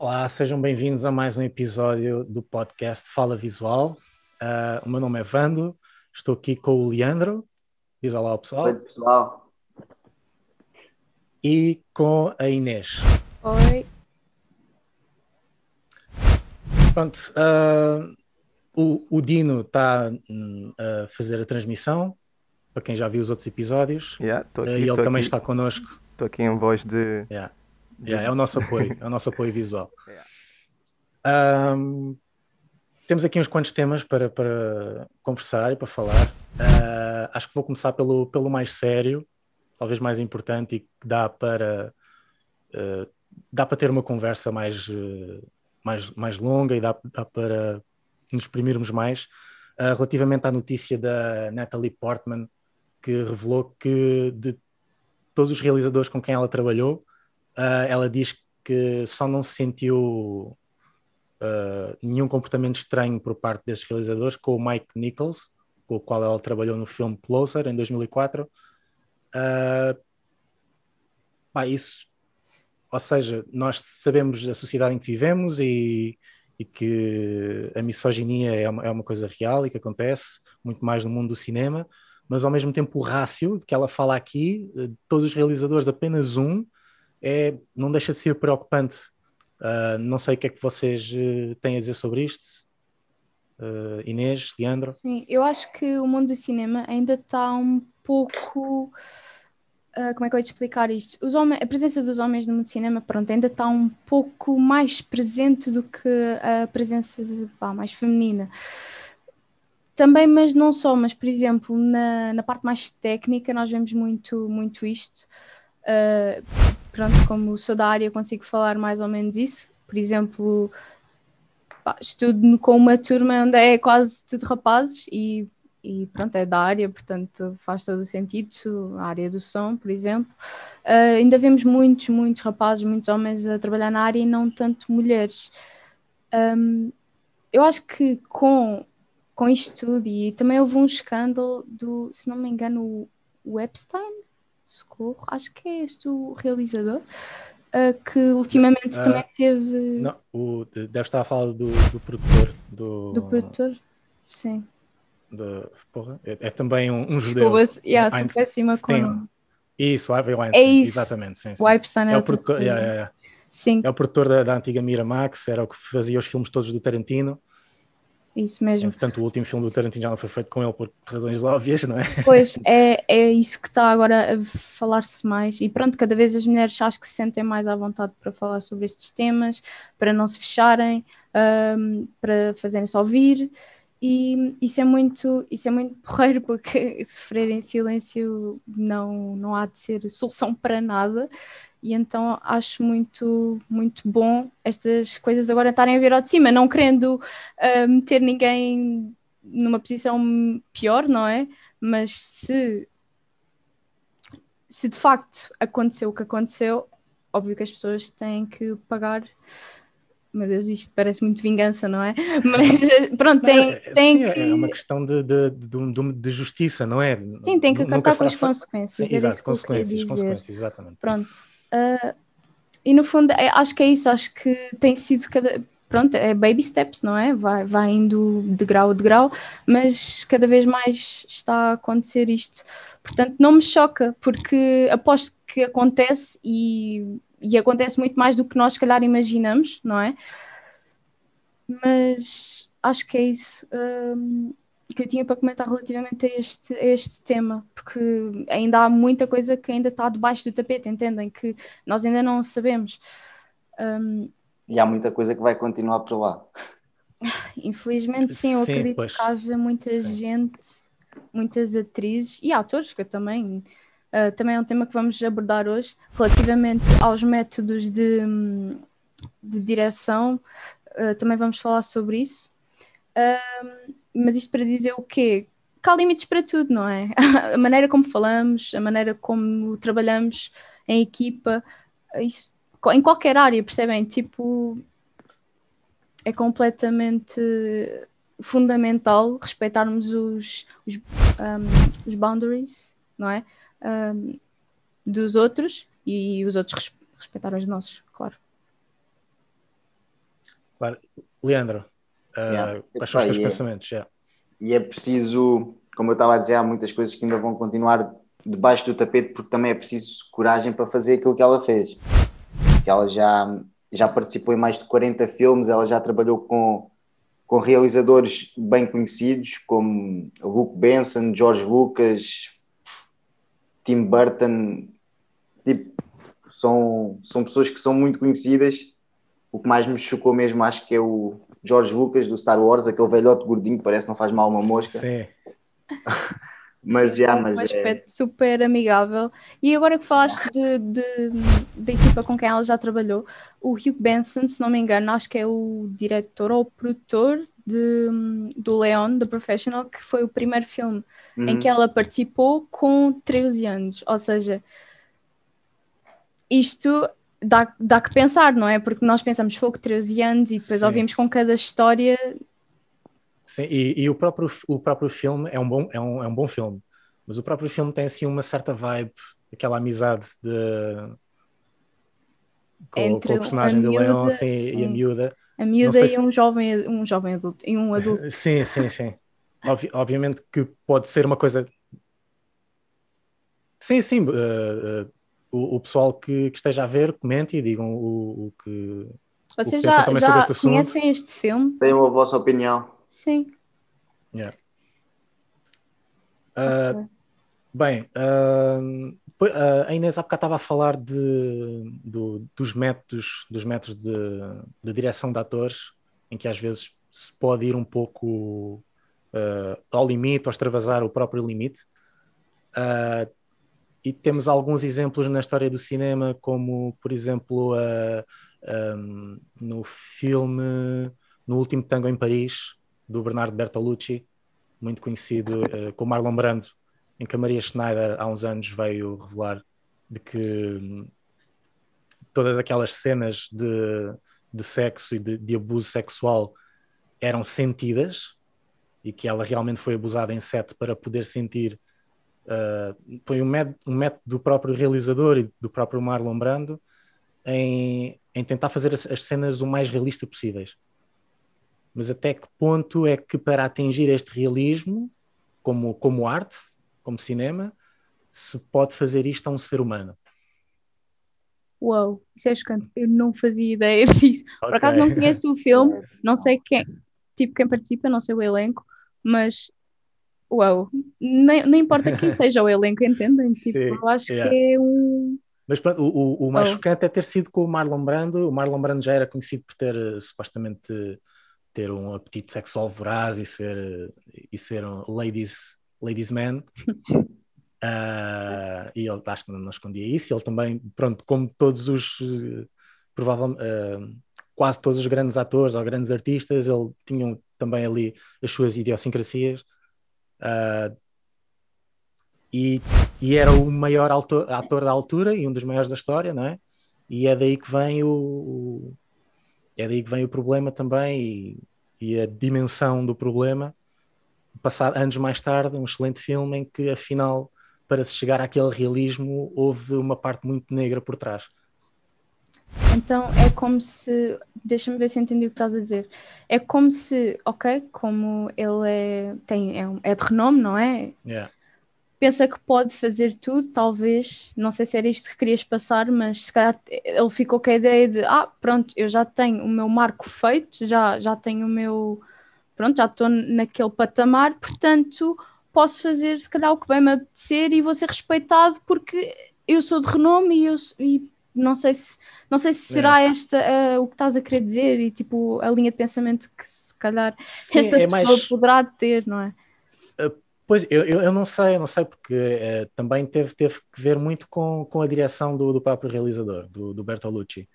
Olá, sejam bem-vindos a mais um episódio do podcast Fala Visual. Uh, o meu nome é Vando, estou aqui com o Leandro. Diz olá ao pessoal. Oi, pessoal. E com a Inês. Oi. Pronto, uh, o, o, Dino está uh, a fazer a transmissão, para quem já viu os outros episódios. Yeah, aqui, e ele também aqui. está connosco. Estou aqui em voz de. Yeah. Yeah, é o nosso apoio, é o nosso apoio visual. Yeah. Um, temos aqui uns quantos temas para, para conversar e para falar. Uh, acho que vou começar pelo, pelo mais sério, talvez mais importante e que dá para uh, dá para ter uma conversa mais, uh, mais, mais longa e dá, dá para nos exprimirmos mais relativamente à notícia da Natalie Portman que revelou que de todos os realizadores com quem ela trabalhou uh, ela diz que só não se sentiu uh, nenhum comportamento estranho por parte desses realizadores com o Mike Nichols, com o qual ela trabalhou no filme Closer, em 2004. Uh, ah, pá, isso, ou seja, nós sabemos a sociedade em que vivemos e, e que a misoginia é uma, é uma coisa real e que acontece muito mais no mundo do cinema, mas ao mesmo tempo o rácio de que ela fala aqui, todos os realizadores, apenas um, é, não deixa de ser preocupante. Uh, não sei o que é que vocês uh, têm a dizer sobre isto. Uh, Inês, Leandro? Sim, eu acho que o mundo do cinema ainda está um pouco. como é que eu te explicar isto? Homens, a presença dos homens no mundo do cinema, pronto, ainda está um pouco mais presente do que a presença pá, mais feminina. Também, mas não só, mas por exemplo, na, na parte mais técnica, nós vemos muito, muito isto. Uh, pronto, como sou da área, consigo falar mais ou menos isso. Por exemplo, pá, estudo com uma turma onde é quase tudo rapazes e, e pronto, é da área, portanto faz todo o sentido. A área do som, por exemplo. Uh, ainda vemos muitos, muitos rapazes, muitos homens a trabalhar na área e não tanto mulheres. Um, eu acho que com, com isto tudo, e também houve um escândalo do, se não me engano, o Epstein, Socorro, acho que é este o realizador, uh, que ultimamente uh, também teve. Não, o, deve estar a falar do, do produtor. Do, do produtor? Sim. De, porra, é, é, também um, um judeu. Desculpa, yeah, sou péssima com. Isso, Harvey Weinstein, é isso. exatamente. Sim, sim. O Epstein é, é o produtor. Yeah, yeah, yeah. Sim. É o produtor da, da antiga Miramax, era o que fazia os filmes todos do Tarantino. Isso mesmo. Portanto, o último filme do Tarantino já não foi feito com ele por razões óbvias, não é? Pois, é, é isso que está agora a falar-se mais. E pronto, cada vez as mulheres acho que se sentem mais à vontade para falar sobre estes temas, para não se fecharem, um, para fazerem-se ouvir. E isso é muito, isso é muito porreiro, porque sofrer em silêncio não, não há de ser solução para nada e então acho muito, muito bom estas coisas agora estarem a vir ao de cima, não querendo uh, meter ninguém numa posição pior, não é? Mas se, se de facto aconteceu o que aconteceu, óbvio que as pessoas têm que pagar. Meu Deus, isto parece muito vingança, não é? Mas pronto, tem, é, tem sim, que. É uma questão de, de, de, de, justiça, não é? Sim, tem que acatar com as consequências. Sim, exato, consequências, consequências, exatamente. Pronto. Uh, e no fundo, é, acho que é isso, acho que tem sido cada. Pronto, é baby steps, não é? Vai, vai indo de grau a de grau, mas cada vez mais está a acontecer isto. Portanto, não me choca, porque aposto que acontece e, e acontece muito mais do que nós, se calhar, imaginamos, não é? Mas acho que é isso. Um, que eu tinha para comentar relativamente a este, a este tema, porque ainda há muita coisa que ainda está debaixo do tapete, entendem? Que nós ainda não sabemos. Um, e há muita coisa que vai continuar por lá. Infelizmente, sim, eu sim, acredito pois. que haja muita sim. gente, muitas atrizes e atores que eu também. Uh, também é um tema que vamos abordar hoje, relativamente aos métodos de, de direção, uh, também vamos falar sobre isso. Uh, mas isto para dizer o quê? Que há limites para tudo, não é? a maneira como falamos, a maneira como trabalhamos em equipa, isso, em qualquer área, percebem? Tipo, é completamente fundamental respeitarmos os, os, um, os boundaries, não é? Um, dos outros e os outros respeitar os nossos, claro. Claro. Leandro, uh, yeah. quais são os teus é- pensamentos? Yeah. E é preciso, como eu estava a dizer, há muitas coisas que ainda vão continuar debaixo do tapete, porque também é preciso coragem para fazer aquilo que ela fez. Que ela já, já participou em mais de 40 filmes, ela já trabalhou com, com realizadores bem conhecidos, como Luke Benson, George Lucas, Tim Burton. Tipo, são, são pessoas que são muito conhecidas. O que mais me chocou mesmo, acho que é o George Lucas do Star Wars, aquele velhote gordinho que parece que não faz mal uma mosca. Sim. mas, Sim, mas um aspecto é... super amigável. E agora que falaste de, de, da equipa com quem ela já trabalhou, o Hugh Benson, se não me engano, acho que é o diretor ou o produtor de, do Leon, The Professional, que foi o primeiro filme uhum. em que ela participou com 13 anos. Ou seja, isto dá, dá que pensar, não é? Porque nós pensamos fogo 13 anos e depois Sim. ouvimos com cada história. Sim, e, e, o, próprio, o próprio filme é um, bom, é, um, é um bom filme, mas o próprio filme tem assim uma certa vibe, aquela amizade de, com, com o personagem do Leon assim, e a miúda. A miúda e se... um, jovem, um jovem adulto e um adulto. sim, sim, sim. Obvi obviamente que pode ser uma coisa. Sim, sim. Uh, uh, o, o pessoal que, que, esteja a ver, comente e digam o, o que. Vocês já, já este conhecem este filme? Tenham a vossa opinião. Sim. Yeah. Uh, okay. Bem, uh, a Inês há bocado estava a falar de, do, dos métodos, dos métodos de, de, direção de atores, em que às vezes se pode ir um pouco uh, ao limite, ou extravasar o próprio limite. Uh, e temos alguns exemplos na história do cinema, como por exemplo uh, um, no filme No Último Tango em Paris, do Bernardo Bertolucci, muito conhecido, uh, com Marlon Brando, em que a Maria Schneider há uns anos veio revelar de que hum, todas aquelas cenas de, de sexo e de, de abuso sexual eram sentidas e que ela realmente foi abusada em set para poder sentir Uh, foi um método, um método, do próprio realizador e do próprio Marlon Brando em, em tentar fazer as, as, cenas o mais realista possíveis. Mas até que ponto é que para atingir este realismo, como, como arte, como cinema, se pode fazer isto a um ser humano? Uau, isso é chocante. Eu não fazia ideia disso. Okay. Por acaso não conheço o filme, não sei quem, tipo quem participa, não sei o elenco, mas uau, nem, nem importa quem seja o elenco, entendem? Tipo, Sim, eu acho yeah. que é um. Mas pronto, o, o, o mais oh. chocante é ter sido com o Marlon Brando. O Marlon Brando já era conhecido por ter uh, supostamente ter um apetite sexual voraz e ser, e ser um ladies, ladies man. uh, e ele acho que não escondia isso. Ele também, pronto, como todos os provavelmente uh, quase todos os grandes atores ou grandes artistas, ele tinham também ali as suas idiosincrasias. Uh, e, e, era o maior autor, ator da altura e um dos maiores da história, não é? E é daí que vem o, o é daí que vem o problema também e, e, a dimensão do problema. Passar anos mais tarde, um excelente filme em que afinal para se chegar àquele realismo houve uma parte muito negra por trás. Então é como se, deixa-me ver se entendi o que estás a dizer. É como se, ok, como ele é, tem, é, é de renome, não é? Yeah. Pensa que pode fazer tudo, talvez, não sei se era isto que querias passar, mas se calhar ele ficou com a ideia de, ah, pronto, eu já tenho o meu marco feito, já, já tenho o meu, pronto, já estou naquele patamar, portanto posso fazer se calhar o que bem me apetecer e vou ser respeitado porque eu sou de renome e, eu, e não sei se, não sei se será é. esta uh, o que estás a querer dizer e tipo a linha de pensamento que se calhar Sim, esta é pessoa mais... poderá ter, não é? Uh, pois, eu, eu, eu, não sei, eu não sei porque uh, também teve, teve que ver muito com, com a direção do, do próprio realizador, do, do Bertolucci,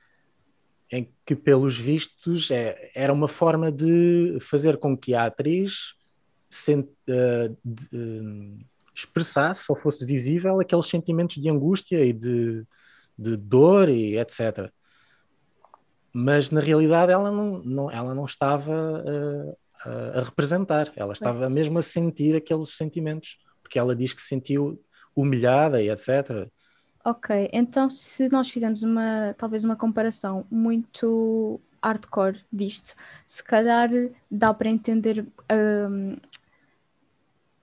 em que pelos vistos é, era uma forma de fazer com que a atriz sent, de, expressasse ou fosse visível aqueles sentimentos de angústia e de de dor e etc. Mas na realidade ela não, não ela não estava uh, a representar, ela estava mesmo a sentir aqueles sentimentos, porque ela diz que se sentiu humilhada e etc. Ok, então se nós fizermos uma talvez uma comparação muito hardcore disto, se calhar dá para entender um,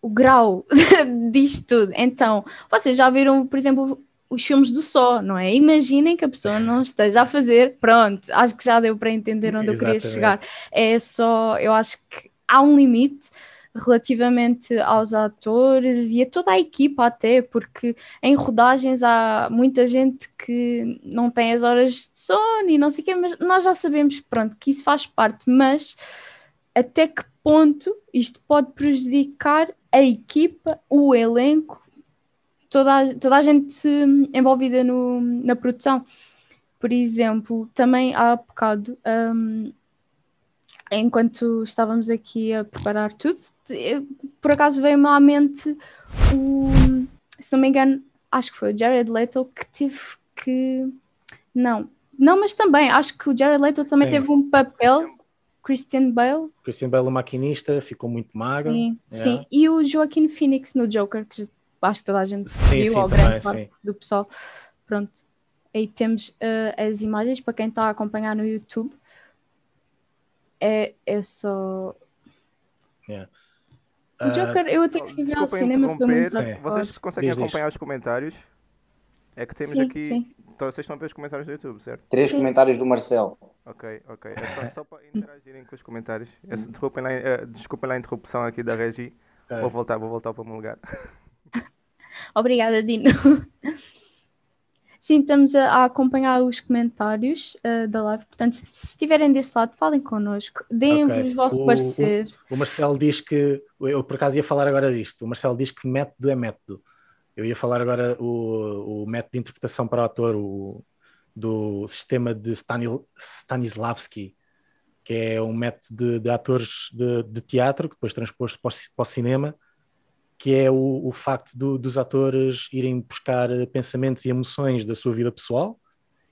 o grau disto tudo. Então, vocês já viram, por exemplo, os filmes do Só, não é? Imaginem que a pessoa não esteja a fazer, pronto, acho que já deu para entender onde Exatamente. eu queria chegar. É só, eu acho que há um limite relativamente aos atores e a toda a equipa até, porque em rodagens há muita gente que não tem as horas de sono e não sei o quê, mas nós já sabemos, pronto, que isso faz parte, mas até que ponto isto pode prejudicar a equipa, o elenco, toda a, toda a gente envolvida no, na produção. Por exemplo, também há bocado um, enquanto estávamos aqui a preparar tudo, por acaso veio-me à mente o, se não me engano, acho que foi o Jared Leto que teve que. Não, não, mas também acho que o Jared Leto também Sim. teve um papel. Christian Bale. Christian Bale, o maquinista, ficou muito magro. Sim, yeah. sim. E o Joaquin Phoenix no Joker, que acho que toda a gente sim, viu, sim, ao grande parte do pessoal. Pronto. Aí temos uh, as imagens para quem está a acompanhar no YouTube é, é só. Yeah. O Joker, eu até que ver ao cinema foi muito Vocês conseguem diz, acompanhar diz. os comentários? É que temos sim, aqui. Sim. Então vocês estão a ver os comentários do YouTube, certo? Três sim. comentários do Marcel. Ok, ok. É só, só para interagirem com os comentários. É, desculpem, lá, uh, desculpem lá a interrupção aqui da Regi. Okay. Vou voltar, vou voltar para o meu lugar. Obrigada, Dino. Sim, estamos a, a acompanhar os comentários uh, da live, portanto, se estiverem desse lado, falem connosco, deem-vos okay. o vosso parecer. O, o, Marcelo diz que, eu por acaso ia falar agora disto, o Marcelo diz que método é método. Eu ia falar agora o, o método de interpretação para o ator o, do sistema de Stanil, Stanislavski, que é um método de, de atores de, de, teatro, que depois transposto para o, para o cinema, que é o, o facto do, dos atores irem buscar pensamentos e emoções da sua vida pessoal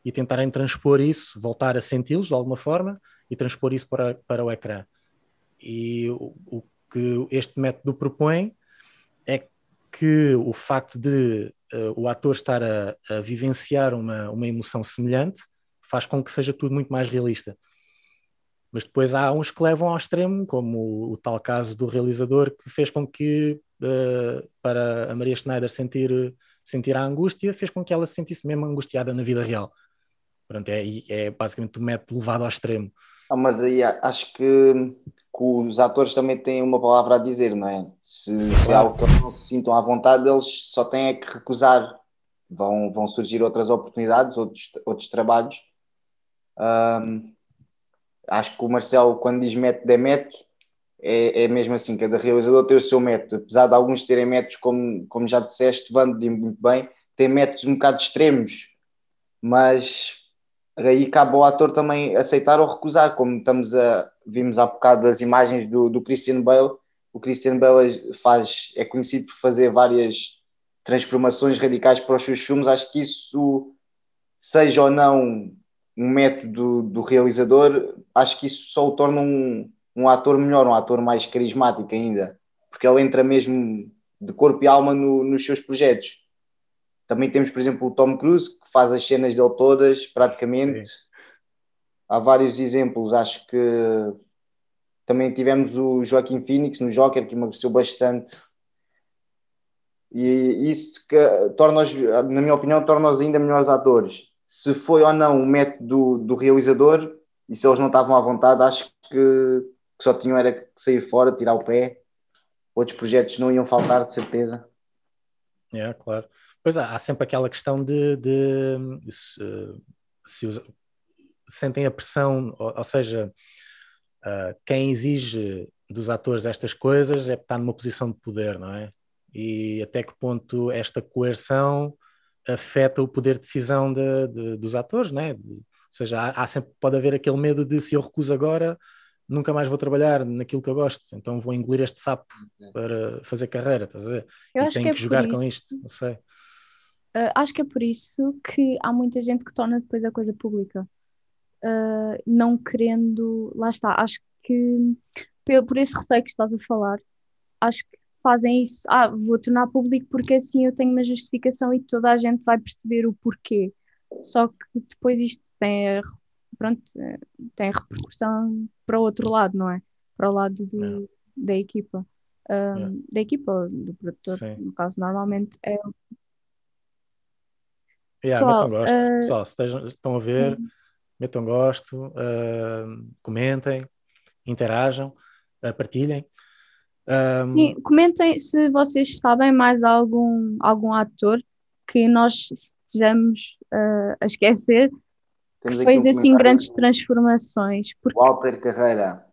e tentarem transpor isso, voltar a senti-los de alguma forma e transpor isso para, para o ecrã. E o, o que este método propõe é que o facto de uh, o ator estar a, a, vivenciar uma, uma emoção semelhante faz com que seja tudo muito mais realista. Mas depois há uns que levam ao extremo, como o, o tal caso do realizador, que fez com que uh, para a Maria Schneider sentir, sentir a angústia, fez com que ela se sentisse mesmo angustiada na vida real. Pronto, é, é basicamente o método levado ao extremo. Ah, mas aí acho que, que, os atores também têm uma palavra a dizer, não é? Se, Sim, se é algo que eles não se sintam à vontade, eles só têm é que recusar. Vão, vão surgir outras oportunidades, outros, outros trabalhos. Um, acho que o Marcelo, quando diz método, é método, é, é mesmo assim, cada realizador tem o seu método, apesar de alguns terem métodos, como, como já disseste, Vando muito bem, tem métodos um bocado extremos, mas aí cabe ao ator também aceitar ou recusar, como estamos a, vimos há bocado das imagens do, do Christian Bale, o Christian Bale faz, é conhecido por fazer várias transformações radicais para os seus filmes, acho que isso, seja ou não um método do realizador, acho que isso só o torna um, um ator melhor, um ator mais carismático ainda, porque ele entra mesmo de corpo e alma no, nos seus projetos. Também temos, por exemplo, o Tom Cruise, que faz as cenas dele todas, praticamente. Sim. Há vários exemplos, acho que também tivemos o Joaquim Phoenix no Joker, que emagreceu bastante. E isso que torna-os, na minha opinião, torna-os ainda melhores atores. Se foi ou não o método do, do realizador, e se eles não estavam à vontade, acho que que só tinham era que sair fora, tirar o pé. Outros projetos não iam faltar, de certeza. É, claro. Pois há, há sempre aquela questão de, de, se, se os, sentem a pressão, ou, ou seja, uh, quem exige dos atores estas coisas é está numa posição de poder, não é? E até que ponto esta coerção afeta o poder de decisão de, de, dos atores, não é? ou seja, há, há, sempre pode haver aquele medo de se eu recuso agora, nunca mais vou trabalhar naquilo que eu gosto, então vou engolir este sapo para fazer carreira, estás a ver? Eu e acho tenho que, é que jogar isso. com isto, não sei. Uh, acho que é por isso que há muita gente que torna depois a coisa pública, uh, não querendo, lá está, acho que por esse receio que estás a falar, acho que fazem isso, ah, vou tornar público porque assim eu tenho uma justificação e toda a gente vai perceber o porquê. Só que depois isto tem pronto, tem repercussão para o outro lado, não é? Para o lado do, da equipa. Um, yeah. Da equipa, do produtor, Sim. no caso, normalmente é. Yeah, Pessoal, metam gosto. Uh... Pessoal, se estejam, estão a ver, uhum. metam gosto, uh, comentem, interajam, uh, partilhem. Um... Sim, comentem se vocês sabem mais algum, algum ator que nós estejamos a esquecer temos fez um assim grandes transformações. Porque... Walter Carreira.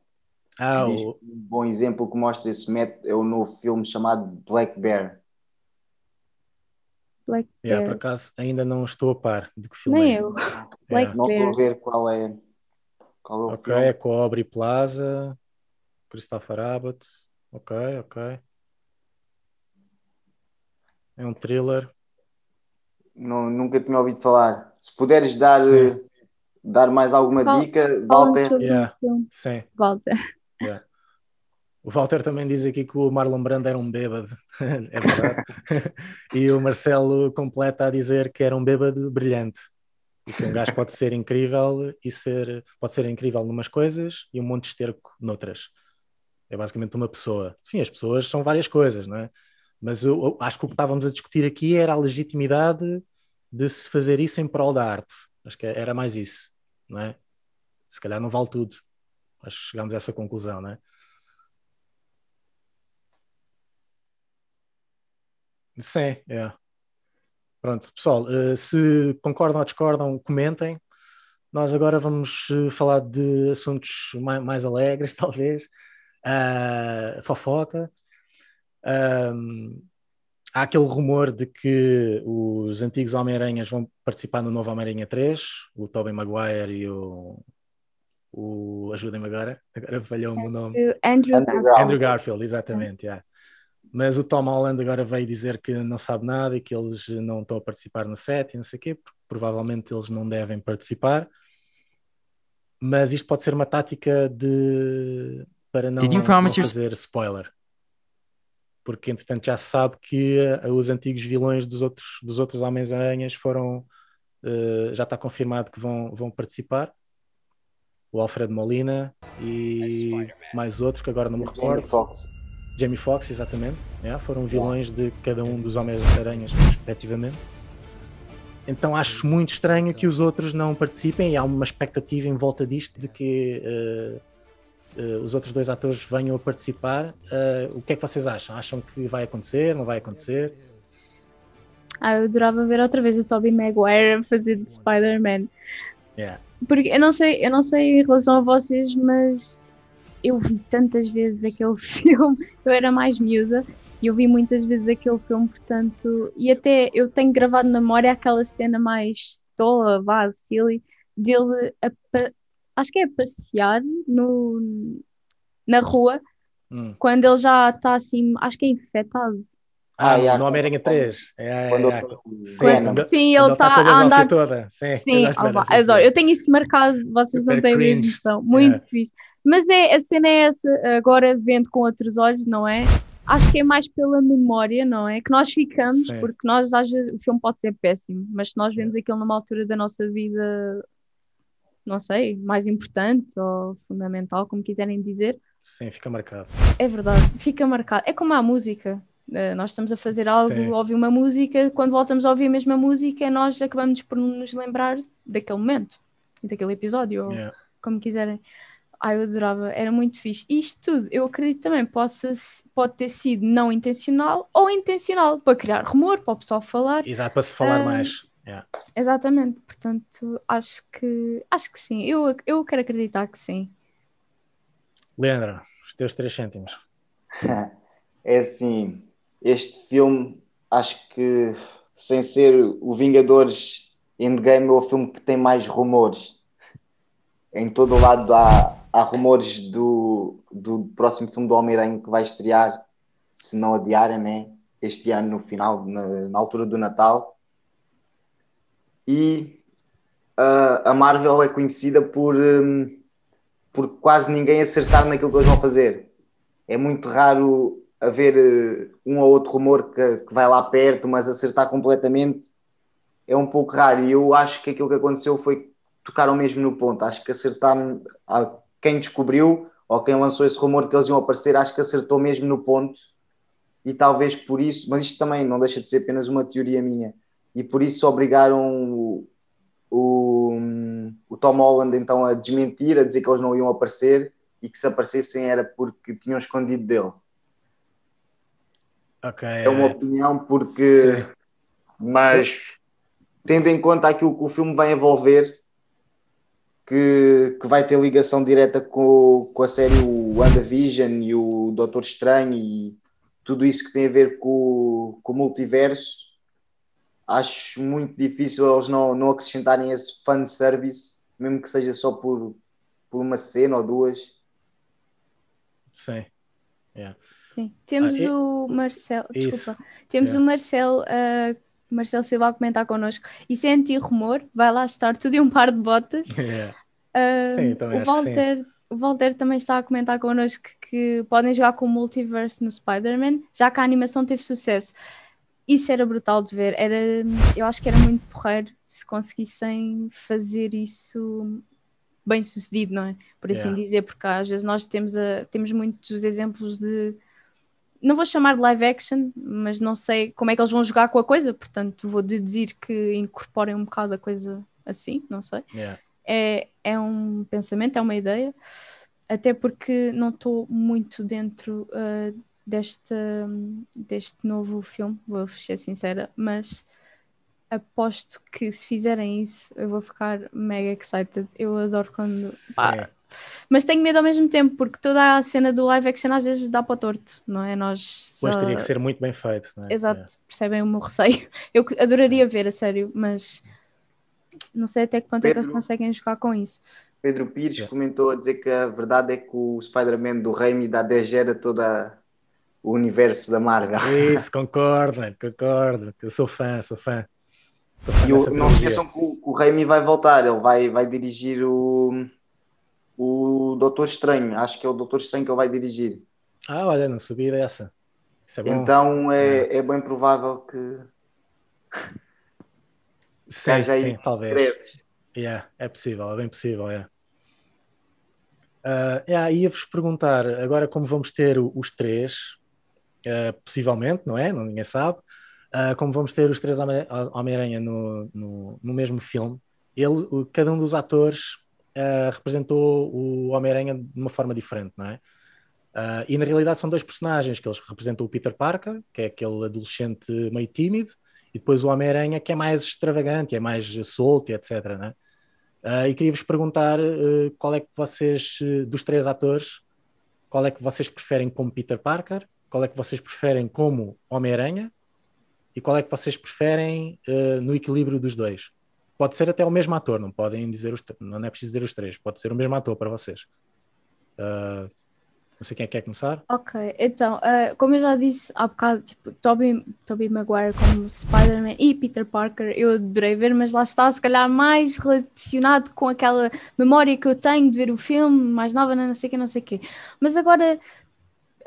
Ah, o... Um bom exemplo que mostra esse método é o novo filme chamado Black Bear. Black yeah, Bear. Por acaso ainda não estou a par de que filme Nem é. eu. Black Não estou a ver qual é, qual é o Ok, filme. é com a Aubrey Plaza, Christopher Abbott. Ok, ok. É um thriller. Não, nunca tinha ouvido falar. Se puderes dar dar mais alguma Val dica, Walter? Yeah. Sim. Walter. Yeah. O Walter também diz aqui que o Marlon Brando era um bêbado, é verdade. e o Marcelo completa a dizer que era um bêbado brilhante. E que um gajo pode ser incrível e ser, pode ser incrível numas coisas e um monte de esterco noutras. É basicamente uma pessoa. Sim, as pessoas são várias coisas, não é? Mas eu, eu acho que o que estávamos a discutir aqui era a legitimidade de se fazer isso em prol da arte. Acho que era mais isso não é? Se calhar não vale tudo. Acho que chegamos a essa conclusão, não é? Sim, é. Pronto, pessoal, eh, se concordam ou discordam, comentem. Nós agora vamos eh, falar de assuntos mais, mais alegres, talvez. Uh, fofoca. Um, há aquele rumor de que os antigos Homem-Aranhas vão participar no novo Homem-Aranha 3, o Tobey Maguire e o. o Ajudem-me agora, agora falhou-me o nome. Andrew, Andrew, Andrew Garfield, exatamente, yeah. Mas o Tom Holland agora veio dizer que não sabe nada e que eles não estão a participar no set e não sei o quê, porque provavelmente eles não devem participar. Mas isto pode ser uma tática de para não, não fazer spoiler. Porque entretanto já se sabe que uh, os antigos vilões dos outros, dos outros Homens-Aranhas foram, uh, já está confirmado que vão, vão participar, o Alfred Molina e mais outro que agora não me recordo. Jamie Foxx. Jamie Foxx, exatamente, yeah, foram vilões de cada um dos Homens-Aranhas respectivamente. Então acho muito estranho que os outros não participem. E há uma expectativa em volta disto de que uh, uh, os outros dois atores venham a participar. Uh, o que é que vocês acham? Acham que vai acontecer? Não vai acontecer? Ah, eu adorava ver outra vez o Tobey Maguire a fazer de Spider-Man. Yeah. Porque eu não sei, eu não sei em relação a vocês, mas eu vi tantas vezes aquele filme, eu era mais miúda e eu vi muitas vezes aquele filme, portanto, e até eu tenho gravado na memória aquela cena mais tola, vá, silly, dele a, acho que é passear no, na rua, hum. quando ele já está assim, acho que é infectado. Ah, ah no Homem-Aranha 3. É, é, é. Sim, quando, sim, ele está tá a andar. Toda. Sim, sim eu adoro. Eu tenho isso marcado, vocês Super não têm mesmo noção. Muito é. fixe. Mas é, a cena é essa, agora vendo com outros olhos, não é? Acho que é mais pela memória, não é? Que nós ficamos, sim. porque nós, às vezes, o filme pode ser péssimo, mas se nós vemos aquilo numa altura da nossa vida não sei, mais importante ou fundamental, como quiserem dizer. Sim, fica marcado. É verdade, fica marcado. É como a música. Uh, nós estamos a fazer algo, Sim. ouvir uma música, quando voltamos a ouvir a mesma música, nós acabamos por nos lembrar daquele momento, daquele episódio, yeah. ou como quiserem. Ai, eu adorava, era muito fixe. E isto tudo, eu acredito também, possa, pode ter sido não intencional ou intencional, para criar rumor, para o pessoal falar. Exato, para se falar uh, mais. Yeah. Exatamente, portanto, acho que acho que sim. Eu, eu quero acreditar que sim. Leandro, os teus três cêntimos. É assim, este filme acho que sem ser o Vingadores Endgame é o filme que tem mais rumores. Em todo o lado há, há rumores do, do próximo filme do Homem-Aranha que vai estrear, se não adiarem, né? Este ano no final, na, na altura do Natal e uh, a Marvel é conhecida por, um, por quase ninguém acertar naquilo que eles vão fazer. É muito raro haver uh, um ou outro rumor que, que vai lá perto, mas acertar completamente é um pouco raro. E eu acho que aquilo que aconteceu foi tocaram mesmo no ponto. Acho que acertaram. Quem descobriu ou quem lançou esse rumor que eles iam aparecer, acho que acertou mesmo no ponto. E talvez por isso, mas isto também não deixa de ser apenas uma teoria minha. E por isso obrigaram o, o, o Tom Holland então a desmentir, a dizer que eles não iam aparecer e que se aparecessem era porque tinham escondido dele. Okay, é uma opinião porque. Sim. Mas tendo em conta aquilo que o filme vai envolver, que, que vai ter ligação direta com, com a série o WandaVision e o Doutor Estranho e tudo isso que tem a ver com, com o multiverso, acho muito difícil eles não, não acrescentarem esse fanservice, mesmo que seja só por, por uma cena ou duas. Sim. Yeah. Sim. Temos ah, o Marcelo, desculpa, temos yeah. o Marcelo uh, Marcelo Silva a comentar connosco. Isso é anti-rumor, vai lá estar tudo em um par de botas. Yeah. Uh, sim, também o Walter, o Walter também está a comentar connosco que, que podem jogar com o multiverse no Spider-Man, já que a animação teve sucesso. Isso era brutal de ver, era, eu acho que era muito porreiro se conseguissem fazer isso bem sucedido, não é? Por assim yeah. dizer, porque às vezes nós temos, a, temos muitos exemplos de não vou chamar de live action, mas não sei como é que eles vão jogar com a coisa, portanto vou deduzir que incorporem um bocado a coisa assim, não sei. Yeah. É, é um pensamento, é uma ideia, até porque não estou muito dentro uh, deste, deste novo filme, vou ser sincera, mas aposto que se fizerem isso eu vou ficar mega excited. Eu adoro quando. Pá, mas tenho medo ao mesmo tempo, porque toda a cena do live action às vezes dá para o torto, não é? Nós. Pois teria que ser muito bem feito, não é? Exato, é. percebem o meu receio. Eu adoraria Sim. ver, a sério, mas não sei até que ponto Pedro, é que eles conseguem jogar com isso. Pedro Pires é. comentou a dizer que a verdade é que o Spider-Man do Raimi dá 10 gera toda o universo da Marvel. Isso, concordo, concordo. Eu sou fã, sou fã. Sou fã e não se esqueçam que o, o Raimi vai voltar, ele vai, vai dirigir o o Doutor Estranho. Acho que é o Doutor Estranho que ele vai dirigir. Ah, olha, não sabia dessa. É então é, é bem provável que. Sim, sim, talvez. Yeah, é possível, é bem possível, é. Uh, yeah, ia-vos perguntar agora como vamos ter os três, uh, possivelmente, não é? Ninguém sabe. Uh, como vamos ter os três Homem-Aranha no, no, no, mesmo filme. Ele, cada um dos atores uh, representou o Homem-Aranha de uma forma diferente, não é? Uh, e na realidade são dois personagens que eles representam o Peter Parker, que é aquele adolescente meio tímido, e depois o Homem-Aranha que é mais extravagante, é mais solto, etc. Né? Uh, e queria-vos perguntar uh, qual é que vocês, dos três atores, qual é que vocês preferem como Peter Parker, qual é que vocês preferem como Homem-Aranha e qual é que vocês preferem no equilíbrio dos dois? Pode ser até o mesmo ator, não podem dizer os não é preciso dizer os três, pode ser o mesmo ator para vocês. Uh, não sei quem é que quer começar. Ok, então, uh, como eu já disse há bocado, tipo, Tobey, Tobey Maguire como Spider-Man e Peter Parker, eu adorei ver, mas lá está, se calhar mais relacionado com aquela memória que eu tenho de ver o filme, mais nova, não sei o que, não sei o quê. Mas agora,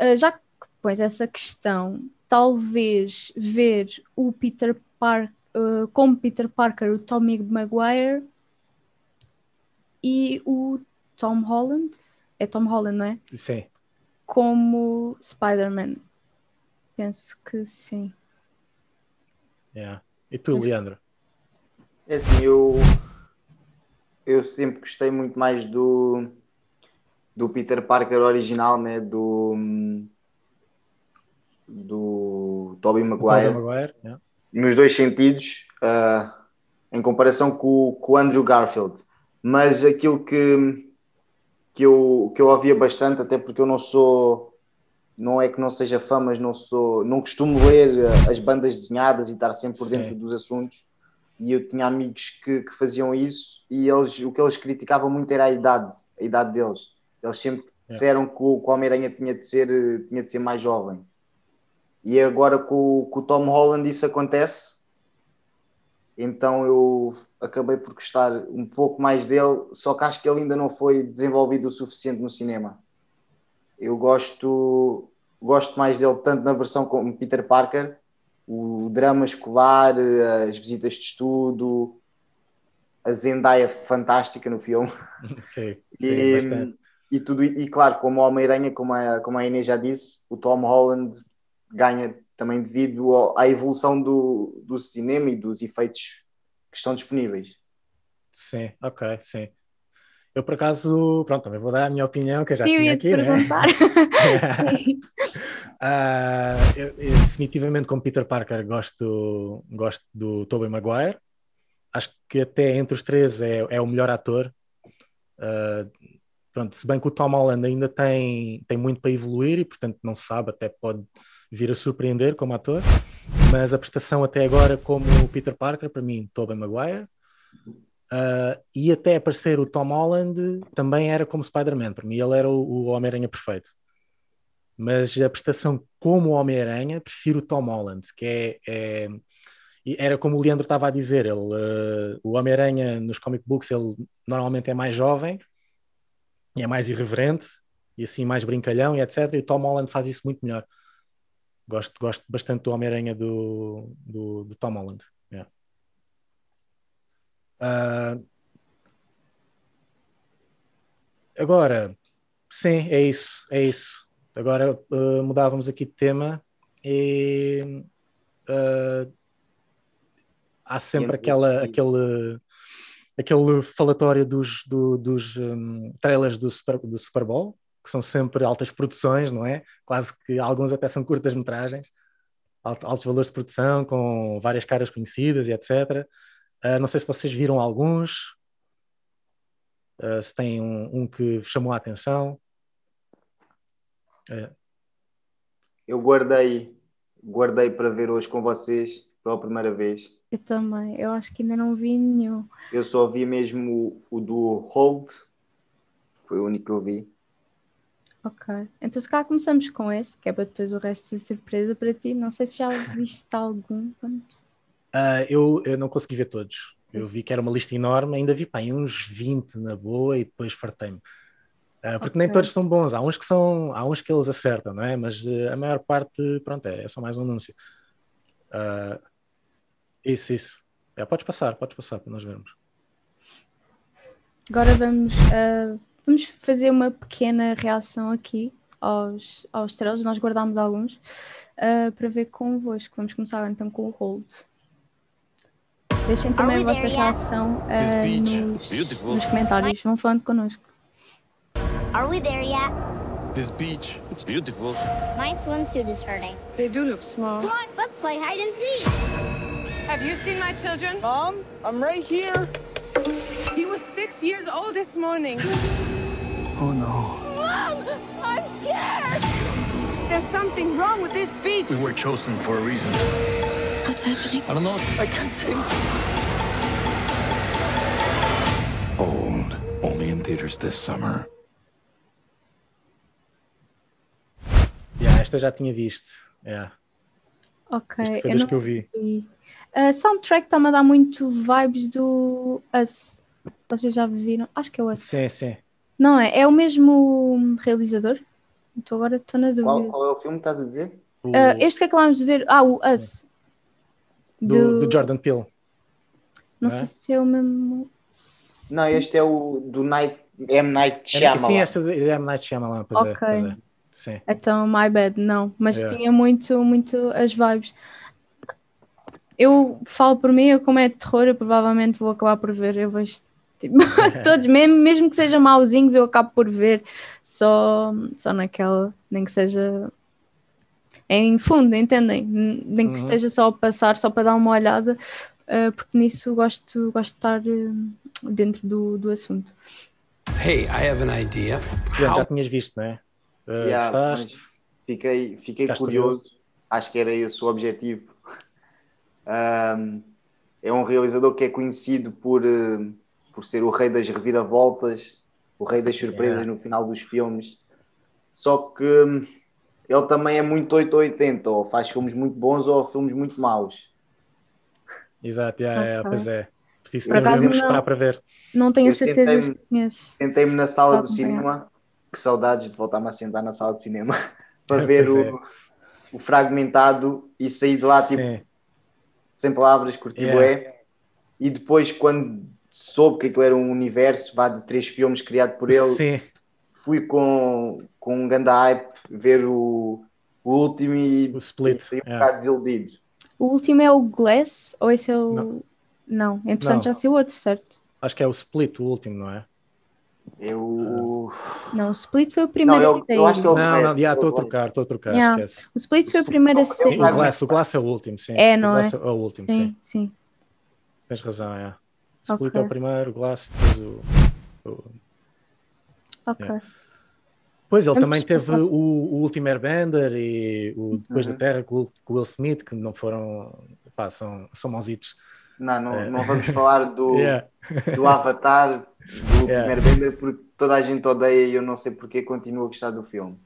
uh, já que pões essa questão, talvez ver o Peter Parker uh, como Peter Parker, o Tommy Maguire e o Tom Holland. É Tom Holland, não é? Sim. Como Spider-Man. Penso que sim. Yeah. E tu, Penso... Leandro? É assim, eu, eu sempre gostei muito mais do, do Peter Parker original, né? Do, do Tobey Maguire. Maguire yeah nos dois sentidos, uh, em comparação com, com o Andrew Garfield. Mas aquilo que, que, eu, que eu ouvia bastante, até porque eu não sou, não é que não seja fã, mas não sou, não costumo ler as bandas desenhadas e estar sempre por dentro Sim. dos assuntos. E eu tinha amigos que, que faziam isso e eles, o que eles criticavam muito era a idade, a idade deles. Eles sempre disseram que o, o Homem-Aranha tinha, de ser, tinha de ser mais jovem. E agora com, com o Tom Holland isso acontece. Então eu acabei por gostar um pouco mais dele, só que acho que ele ainda não foi desenvolvido o suficiente no cinema. Eu gosto, gosto mais dele tanto na versão como Peter Parker, o drama escolar, as visitas de estudo, a Zendaya fantástica no filme. Sim, sim e, bastante. E, tudo, e claro, como o Homem-Aranha, como a, como a Inês já disse, o Tom Holland ganha também devido à evolução do, do cinema e dos efeitos que estão disponíveis. Sim, ok, sim. Eu, por acaso, pronto, também vou dar a minha opinião, que eu já eu tinha aqui, né? uh, eu, eu, definitivamente, como Peter Parker, gosto, gosto do Tobey Maguire. Acho que até entre os três é, é o melhor ator. Uh, pronto, se bem que o Tom Holland ainda tem, tem muito para evoluir e, portanto, não se sabe, até pode vir a surpreender como ator. Mas a prestação até agora, como Peter Parker, para mim, Tobey Maguire. Uh, e até aparecer o Tom Holland também era como Spider-Man, para mim ele era o, o Homem-Aranha perfeito. Mas a prestação como Homem-Aranha, prefiro o Tom Holland, que é, é era como o Leandro estava a dizer, ele, uh, o Homem-Aranha nos comic books ele normalmente é mais jovem é mais irreverente e assim mais brincalhão e etc. E o Tom Holland faz isso muito melhor. Gosto, gosto bastante do Homem-Aranha do, do, do Tom Holland. Uh, agora, sim, é isso, é isso. Agora uh, mudávamos aqui de tema e uh, há sempre aquela, aquele, aquele falatório dos, do, dos um, trailers do Super, do Super Bowl, que são sempre altas produções, não é? Quase que alguns até são curtas metragens, altos valores de produção, com várias caras conhecidas e etc. Uh, não sei se vocês viram alguns, uh, se tem um, um, que chamou a atenção. Uh. Eu guardei, guardei para ver hoje com vocês pela primeira vez. Eu também, eu acho que ainda não vi nenhum. Eu só vi mesmo o, o do Hold, foi o único que eu vi. Ok, então se cá começamos com esse, que é para depois o resto ser surpresa para ti. Não sei se já viste algum. Uh, eu, eu não consegui ver todos. Eu vi que era uma lista enorme, ainda vi pá, uns 20 na boa e depois fartei-me. Uh, porque okay. nem todos são bons, há uns que são, há uns que eles acertam, não é? Mas uh, a maior parte, pronto, é, é só mais um anúncio. Uh, isso, isso. É, podes passar, podes passar para nós vermos. Agora vamos, vamos fazer uma pequena reação aqui aos, aos trailers, nós guardámos alguns para ver convosco. Vamos começar então com o Hold. Deixem também a vossa reação uh, nos, nos comentários. Vão falando connosco. Are we there yet? This beach, it's beautiful. My swimsuit is hurting. They do look small. Come on, let's play hide and seek. Have you seen my children? Mom, I'm right here. He was six years old this morning. Oh no. Mom, I'm scared. There's something wrong with this beach. We were chosen for a reason. What's happening? I don't know. I can't think. Owned. Only in theaters this summer. Yeah, esta já tinha visto. Yeah. Ok. Isto foi eu que eu vi. vi. Uh, soundtrack está-me a dar muito vibes do Us. Vocês já viram? Acho que é o Us. Sim, sim. Não é? É o mesmo realizador? Então agora estou na dúvida. Qual, qual, é o filme que estás a dizer? O... Uh, este que acabámos de ver. Ah, o Us do, do Jordan Peele. Não, não sei é? se é o mesmo. Não, este é o do Night, M. Night Shyamalan. Sim, este é do M. Night Shyamalan, pois é, okay. é. Pois é. Sim. Então, my bad, não. Mas yeah. tinha muito, muito as vibes. Eu falo por mim, eu como é de terror, eu provavelmente vou acabar por ver. Eu vejo tipo, todos, mesmo, mesmo que sejam mauzinhos, eu acabo por ver só, só naquela, nem que seja em fundo, entendem? Nem que uhum. esteja só a passar, só para dar uma olhada, uh, porque nisso gosto, gosto de estar uh, dentro do, do assunto. Hey, I have an idea. Já, já tinhas visto, não é? Uh, yeah, fiquei fiquei curioso. curioso. Acho que era esse o objetivo. Um, é um realizador que é conhecido por, por ser o rei das reviravoltas, o rei das surpresas yeah. no final dos filmes. Só que ele também é muito 880, ou faz filmes muito bons ou filmes muito maus. Exato, yeah, okay. é, pois é. Preciso mesmo esperar para ver. Não tenho certeza se conheço. Sentei-me na sala do cinema, que saudades de voltar-me a sentar na sala de cinema, para ver o, é. o, fragmentado e sair de lá tipo, sem palavras, curti yeah. e depois quando soube que aquilo era um universo vá de três filmes criado por ele. Sim. Fui com, com um grande hype ver o, o último e, o split. e um é. bocado desiludido. O último é o Glass ou esse é o. Não, não. entretanto não. já saiu outro, certo? Acho que é o split, o último, não é? Eu. Não, o Split foi o primeiro não, eu, que eu acho que é o Não, não, já estou a trocar, estou a trocar, yeah. esquece. O Split foi o primeiro a sair. O Glass, o Glass é o último, sim. É, não o é? é? o último, sim. Sim, sim. Tens razão, é. O Split okay. é o primeiro, o Glass, depois o. o... Ok. Yeah. Pois, ele Vamos também teve o, o último Airbender e o Depois uhum. da Terra com, com o Will Smith, que não foram. Pá, são, são mausitos. Não, não, é. não vamos falar do, yeah. do Avatar, do yeah. primeiro Bender, porque toda a gente odeia e eu não sei porque continuo a gostar do filme.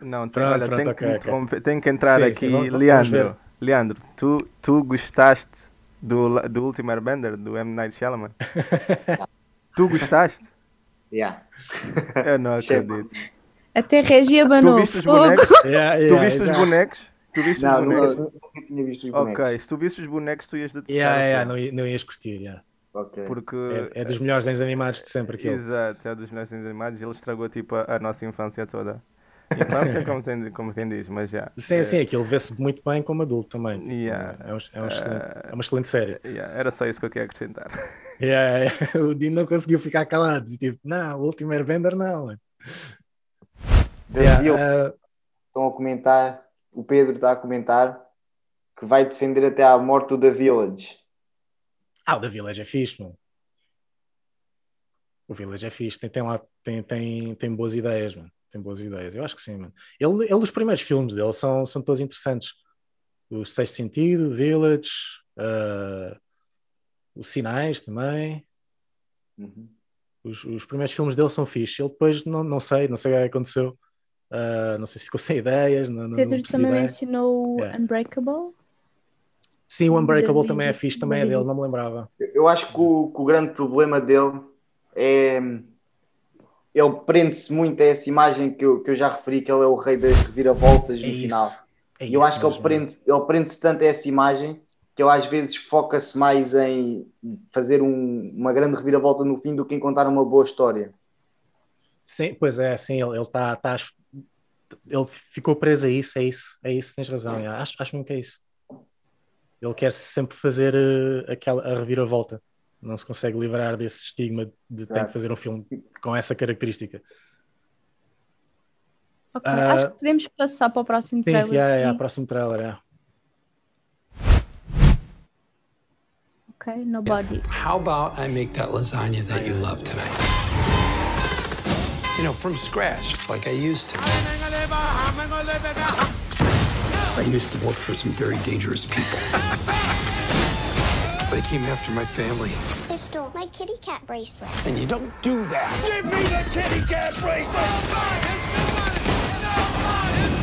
Não, tem, pronto, olha, pronto, tem, okay, que, okay. tem que entrar sim, aqui, sim, vamos, Leandro. Vamos Leandro, tu, tu gostaste do, do último Airbender, do M. Night Shyamalan? tu gostaste? Yeah. Eu não acredito. Até Regia abanou. Tu viste os bonecos? yeah, yeah, tu viste os bonecos? Tu viste não, os bonecos? Nunca, nunca tinha visto os bonecos. Ok, se tu viste os bonecos, tu ias detestar. Yeah, yeah, não, não ias curtir, yeah. Okay. Porque é, é, dos melhores desenhos animados de sempre aquilo. Exato, é dos melhores desenhos animados e ele estragou tipo a, a nossa infância toda. Infância, como, tem, como quem diz, mas já. Sim, é... sim, aquilo vê-se muito bem como adulto também. Yeah. É, um, é, um excelente, é uma excelente série. Yeah. Era só isso que eu queria acrescentar. Yeah, o Dino não conseguiu ficar calado. Tipo, não, o último Airbender não. Yeah, uh... Estão a comentar, o Pedro está a comentar que vai defender até à morte o da Village. Ah, o da Village é fixe, mano. O Village é fixe, tem, tem, lá, tem, tem, tem boas ideias, mano. Tem boas ideias, eu acho que sim, mano. Ele, ele os primeiros filmes dele são, são todos interessantes. O Sexto Sentido, Village, uh, os Sinais também. Uhum. Os, os primeiros filmes dele são fixe. Ele depois, não, não sei, não sei o que aconteceu. Uh, não sei se ficou sem ideias. Não, Pedro não também mencionou yeah. Unbreakable. Sim, o Unbreakable também é fixe, também é dele, não me lembrava. Eu acho que o, que o grande problema dele é. Ele prende-se muito a essa imagem que eu, que eu já referi, que ele é o rei das reviravoltas no é final. É e eu acho que ele prende-se ele prende tanto a essa imagem que ele às vezes foca-se mais em fazer um, uma grande reviravolta no fim do que em contar uma boa história. Sim, pois é, sim, ele está tá, ele ficou preso a isso, é isso, é isso, tens razão, é. acho, acho que é isso. Ele quer sempre fazer uh, aquela a reviravolta. Não se consegue livrar desse estigma de ter que fazer um filme com essa característica. Ok, uh, acho que podemos passar para o próximo sim, trailer. Yeah, yeah, próximo trailer, yeah. Okay, nobody. How about I make that lasagna that you love tonight? You know, from scratch, like I used to. I used to work for some very dangerous people. they came after my family. They stole my kitty cat bracelet. And you don't do that. Give me the kitty cat bracelet!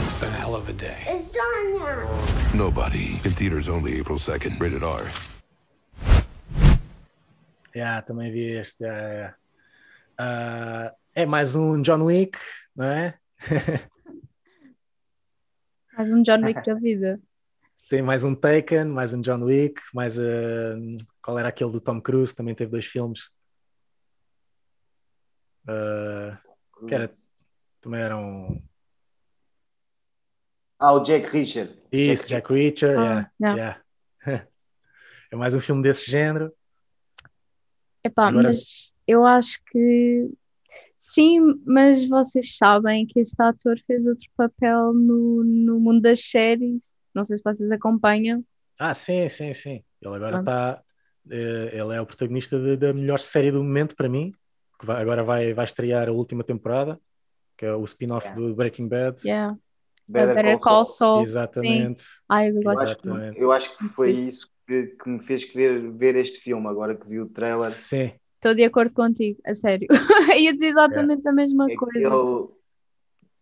It's been a hell of a day. Lasagna! Nobody. In theaters only April 2nd. Rated R. Yeah, também vi este. Yeah, yeah. Uh, é mais um John Wick, não é? Mais um John Wick da vida. Sim, mais um Taken, mais um John Wick, mais uh, qual era aquele do Tom Cruise? Também teve dois filmes. Uh, que era, também eram. Ah, o Jack Reacher. Isso, Jack, Jack Reacher, ah, yeah, yeah. é mais um filme desse género. Epá, Agora... mas eu acho que Sim, mas vocês sabem que este ator fez outro papel no, no mundo das séries. Não sei se vocês acompanham. Ah, sim, sim, sim. Ele agora está. Eh, ele é o protagonista de, da melhor série do momento para mim. Que vai, agora vai, vai estrear a última temporada, que é o spin-off yeah. do Breaking Bad. Yeah. Better, Better Call Saul. Exatamente. Ai, eu, gosto Exatamente. eu acho que foi isso que, que me fez querer ver este filme, agora que vi o trailer. Sim. Estou de acordo contigo, a sério. Ia dizer exatamente é. a mesma é coisa.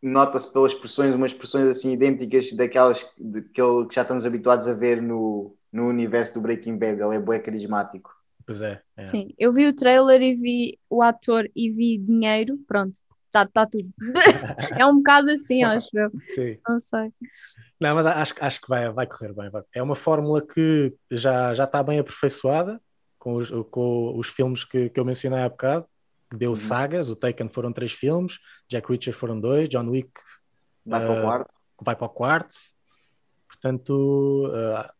Nota-se pelas expressões, umas expressões assim idênticas daquelas de, que, ele, que já estamos habituados a ver no, no universo do Breaking Bad. Ele é bem carismático. Pois é, é. Sim, eu vi o trailer e vi o ator e vi dinheiro, pronto, está tá tudo. é um bocado assim, acho eu. Sim. Não sei. Não, mas acho, acho que vai, vai correr bem. Vai. É uma fórmula que já, já está bem aperfeiçoada com os, com os filmes que, que eu mencionei há bocado, deu uhum. sagas, o Taken foram três filmes, Jack Reacher foram dois, John Wick vai uh, para o quarto. Vai para o quarto. Portanto, uh,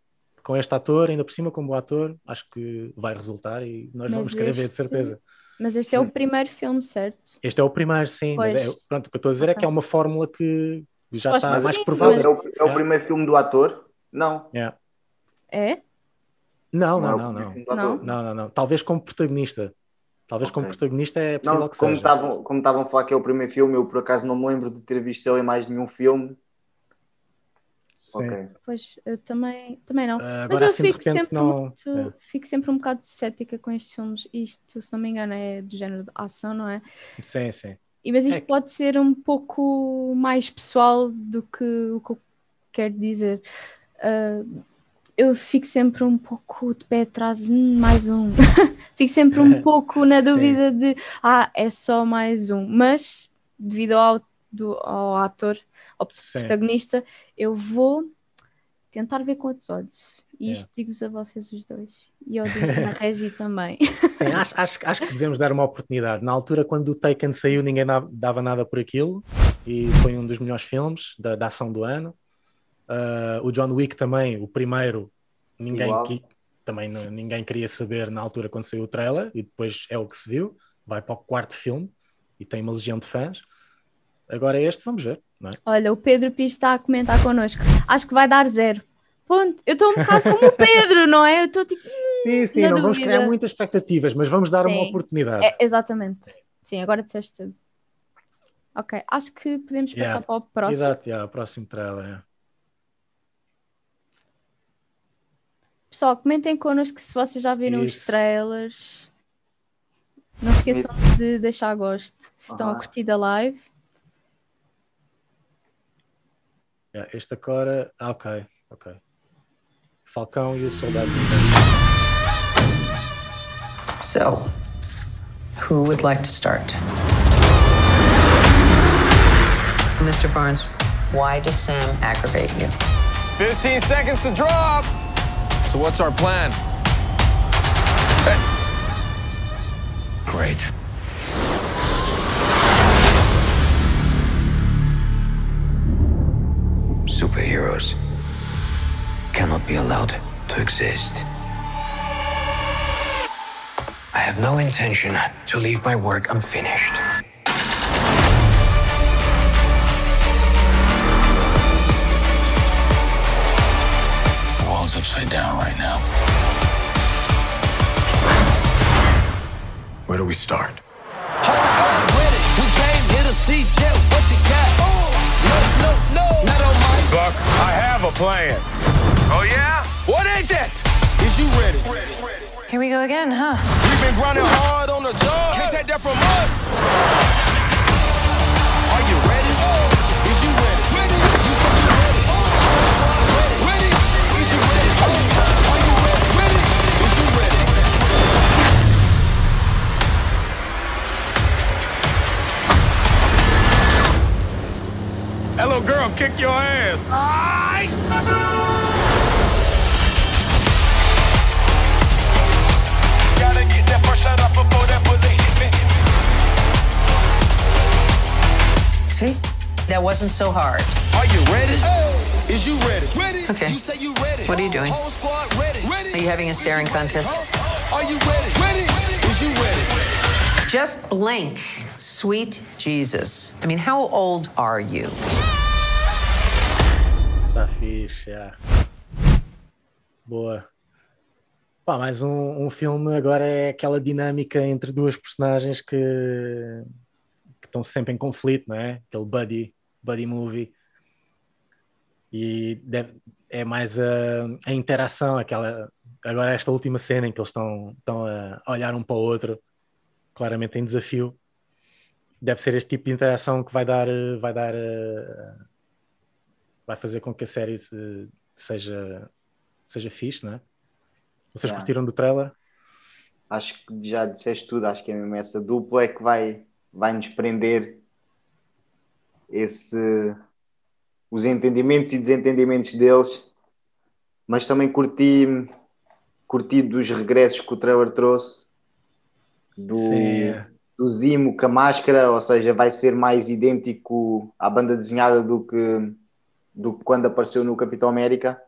com este ator, ainda por cima como ator, acho que vai resultar e nós mas vamos querer este, ver de certeza. Mas este é o primeiro filme, certo? Este é o primeiro, sim. Pois. Mas é, pronto, o que eu estou a dizer okay. é que é uma fórmula que já está mais provável. É o, é o primeiro filme do ator? Não. Yeah. É? Não, não, não, não. Não, não, não, não. Talvez como protagonista. Talvez okay. como protagonista é possível não, que como seja. Tavam, como estavam a falar que é o primeiro filme, eu por acaso não me lembro de ter visto ele em mais nenhum filme. Sim. Okay. Pois, eu também, também não. Uh, Mas eu assim, fico, sempre não... muito, é. fico sempre um bocado cética com estes filmes. Isto, se não me engano, é do género de ação, não é? Sim, sim. E, mas isto é. pode ser um pouco mais pessoal do que o que eu quero dizer. Uh, eu fico sempre um pouco de pé atrás, hum, mais um. fico sempre um pouco na dúvida de, ah, é só mais um. Mas, devido ao, do, ao ator, ao Sim. protagonista, eu vou tentar ver com outros olhos. E isto é. digo-vos a vocês os dois. E eu digo a Regi também. Sim, acho, acho, acho que devemos dar uma oportunidade. Na altura, quando o Taken saiu, ninguém dava nada por aquilo. E foi um dos melhores filmes da, da ação do ano. Uh, o John Wick também, o primeiro, ninguém, que, também ninguém queria saber na altura quando saiu o trailer, e depois é o que se viu. Vai para o quarto filme e tem uma legião de fãs. Agora é este, vamos ver. É? Olha, o Pedro Pires está a comentar connosco. Acho que vai dar zero. Ponto. Eu estou um bocado como o Pedro, não é? Eu estou tipo. Hum, sim, sim, não dúvida. vamos criar muitas expectativas, mas vamos dar sim. uma oportunidade. É, exatamente. Sim, agora disseste tudo. Ok, acho que podemos passar yeah. para o próximo. Exato, yeah, o próximo trailer. Yeah. Pessoal, comentem connosco se vocês já viram Isso. os trailers. Não se esqueçam de deixar gosto se estão a curtir da live. Yeah, este agora. Ah, ok, ok. Falcão e o Soldado. So, who would like to start? Mr. Barnes, why does Sam aggravate you? 15 seconds to drop! So what's our plan? Great. Superheroes cannot be allowed to exist. I have no intention to leave my work unfinished. Upside down right now. Where do we start? We came here to see Jet. What you got? No, no, no. Not on my. Buck, I have a plan. Oh, yeah? What is it? Is you ready? Here we go again, huh? We've been grinding hard on the job. Can't take that from us. Hello, girl, kick your ass. Gotta get that first shot before that bullet hit me. See? That wasn't so hard. Are you ready? Is you ready? Ready. Okay. You say you ready. What are you doing? Whole squad ready. Are you having a staring contest? Are you ready? Ready. Is you ready? Just blink. Sweet Jesus. I mean, how old are you? Tá fixe, é. Boa. Pá, mais um, um filme agora é aquela dinâmica entre duas personagens que, que estão sempre em conflito, não é? Aquele buddy, buddy movie. E deve, é mais a, a interação, aquela. Agora, esta última cena em que eles estão, estão a olhar um para o outro, claramente em desafio. Deve ser este tipo de interação que vai dar, vai dar vai fazer com que a série seja, seja fixe, não é? Vocês yeah. curtiram do trailer? Acho que já disseste tudo, acho que é mesmo essa dupla é que vai, vai nos prender esse, os entendimentos e desentendimentos deles, mas também curti, curtido dos regressos que o trailer trouxe. Do, do Zimo com a máscara, ou seja, vai ser mais idêntico à banda desenhada do que, do que quando apareceu no Capitão América.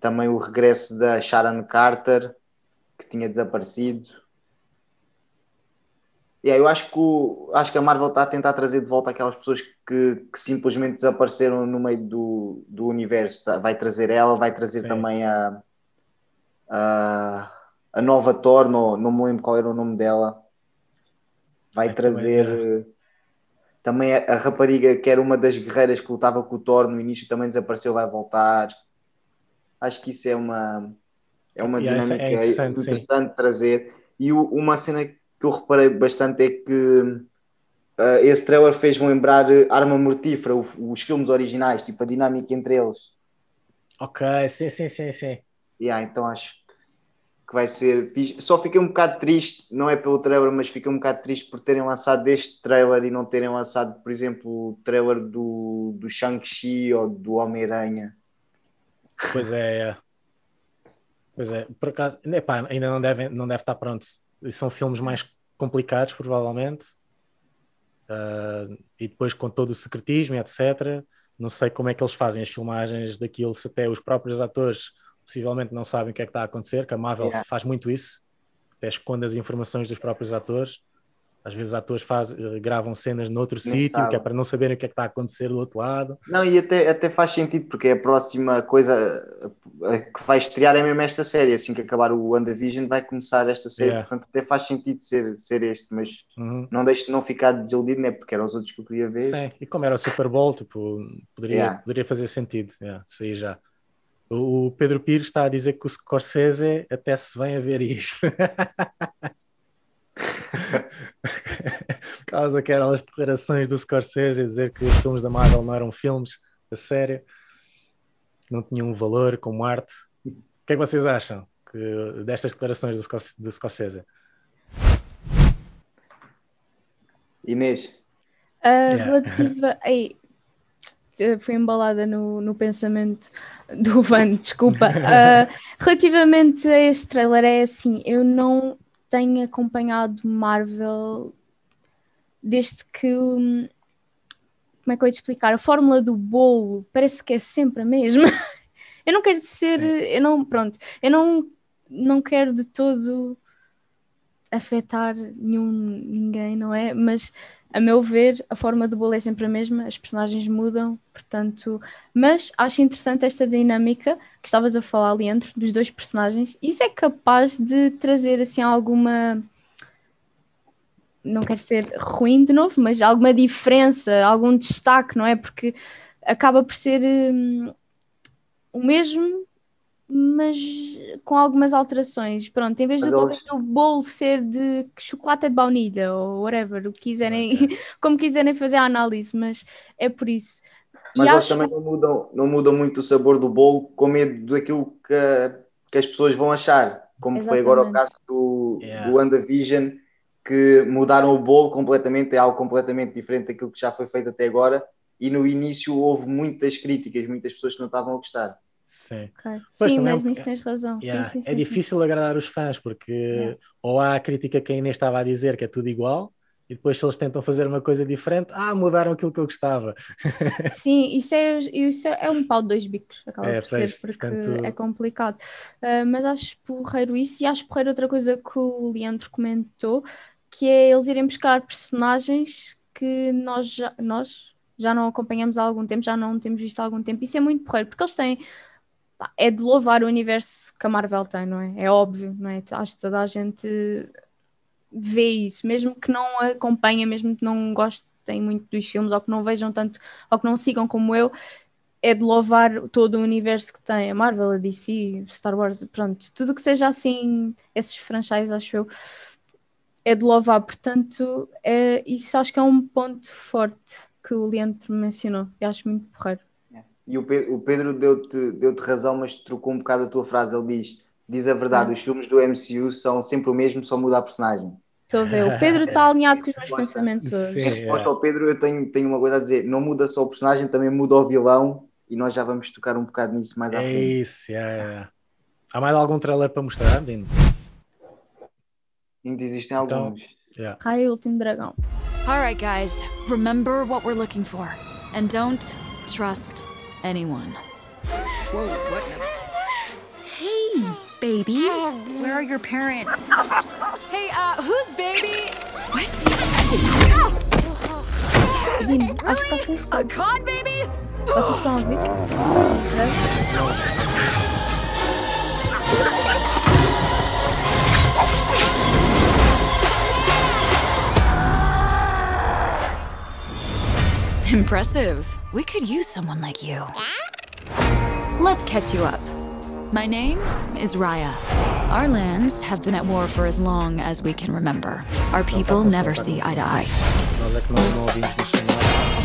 Também o regresso da Sharon Carter, que tinha desaparecido. E yeah, eu acho que, o, acho que a Marvel está a tentar trazer de volta aquelas pessoas que, que simplesmente desapareceram no meio do, do universo. Tá, vai trazer ela, vai trazer Sim. também a, a, a nova Thor, não, não me lembro qual era o nome dela. Vai trazer também, também a, a, rapariga que era uma das guerreiras que lutava com o Thor no início, também desapareceu, vai voltar. Acho que isso é uma, é uma yeah, dinâmica é interessante, interessante trazer. E o, uma cena que eu reparei bastante é que uh, esse trailer fez-me lembrar Arma Mortífera, o, os filmes originais, tipo a dinâmica entre eles. Ok, sim, sim, sim, sim. Yeah, então acho que vai ser. Só fiquei um bocado triste, não é pelo trailer, mas fiquei um bocado triste por terem lançado este trailer e não terem lançado, por exemplo, o trailer do, do Shang-Chi ou do Homem-Aranha. Pois é, é. Pois é, por acaso, epá, ainda não deve, não deve estar pronto são filmes mais complicados, provavelmente, uh, e depois com todo o secretismo, etc. Não sei como é que eles fazem as filmagens daquilo, se até os próprios atores possivelmente não sabem o que é que está a acontecer, que a Marvel yeah. faz muito isso, até esconde as informações dos próprios atores. Às vezes atores faz, eh, gravam cenas noutro sítio, que é para não saberem o que é que está a acontecer do outro lado. Não, e até, até faz sentido, porque é a próxima coisa eh, que vai estrear é mesmo esta série. Assim que acabar o WandaVision, vai começar esta série. Yeah. Portanto, até faz sentido ser, ser este, mas uhum. não deixe de não ficar desiludido, né? porque eram os outros que eu queria ver. Sim, e como era o Super Bowl, tipo, poderia, yeah. poderia fazer sentido. Yeah, sair já. O Pedro Pires está a dizer que o Scorsese até se vem a ver isto. Por causa daquelas declarações do Scorsese a dizer que os filmes da Marvel não eram filmes a sério, não tinham um valor como arte. O que é que vocês acham que, destas declarações do, Scors do Scorsese? Inês? Uh, yeah. Relativa. Ei, fui embalada no, no pensamento do Van, desculpa. Uh, relativamente a este trailer, é assim, eu não tenho acompanhado Marvel desde que. Hum, como é que eu ia te explicar? A fórmula do bolo parece que é sempre a mesma. eu não quero ser. Sim. Eu não. Pronto. Eu não, não quero de todo afetar nenhum, ninguém, não é? Mas a meu ver, a forma do bolo é sempre a mesma, as personagens mudam, portanto. Mas acho interessante esta dinâmica que estavas a falar, Leandro, dos dois personagens. Isso é capaz de trazer assim alguma. Não quero ser ruim de novo, mas alguma diferença, algum destaque, não é? Porque acaba por ser hum, o mesmo, mas com algumas alterações. Pronto, em vez do, do bolo ser de chocolate de baunilha ou whatever, o que quiserem, como quiserem fazer a análise, mas é por isso. Mas e eles acho... também não mudam, não mudam muito o sabor do bolo com medo daquilo que, que as pessoas vão achar, como Exatamente. foi agora o caso do, yeah. do WandaVision, que mudaram o bolo completamente, é algo completamente diferente daquilo que já foi feito até agora. E no início houve muitas críticas, muitas pessoas que não estavam a gostar. Sim, okay. sim mas nisso tens razão. Yeah. Sim, sim, é difícil agradar os fãs porque yeah. ou há a crítica que a Inês estava a dizer que é tudo igual e depois se eles tentam fazer uma coisa diferente, ah, mudaram aquilo que eu gostava. Sim, isso é, isso é um pau de dois bicos, acaba é, por ser, porque portanto... é complicado. Uh, mas acho porreiro isso e acho porreiro outra coisa que o Leandro comentou, que é eles irem buscar personagens que nós já, nós já não acompanhamos há algum tempo, já não temos visto há algum tempo. Isso é muito porreiro, porque eles têm é de louvar o universo que a Marvel tem, não é? É óbvio, não é? Acho que toda a gente vê isso, mesmo que não acompanha, mesmo que não gostem muito dos filmes, ou que não vejam tanto, ou que não sigam como eu, é de louvar todo o universo que tem a Marvel, a DC, Star Wars, pronto, tudo que seja assim, esses franchises, acho eu, é de louvar, portanto, é, isso acho que é um ponto forte que o Leandro mencionou, e acho muito porreiro. E o Pedro, o Pedro deu-te deu razão, mas trocou um bocado a tua frase. Ele diz: diz a verdade, ah. os filmes do MCU são sempre o mesmo, só muda a personagem. Estou a ver, o Pedro está alinhado com os meus pensamentos hoje. Sim, resposta é. ao Pedro, eu tenho, tenho uma coisa a dizer: não muda só o personagem, também muda o vilão, e nós já vamos tocar um bocado nisso mais à é frente. Isso, é, é. Há mais algum trailer para mostrar, Dino? Ainda existem então, alguns. Yeah. Raio Último Dragão. Alright, guys. Remember what we're looking for. And don't trust anyone. Whoa, what? Hey, baby. Where are your parents? Hey, uh, who's baby? What? Dino, acho que vocês. A con baby? Vocês estão a ouvir? Impressive. We could use someone like you. Let's catch you up. My name is Raya. Our lands have been at war for as long as we can remember. Our people never see eye to eye.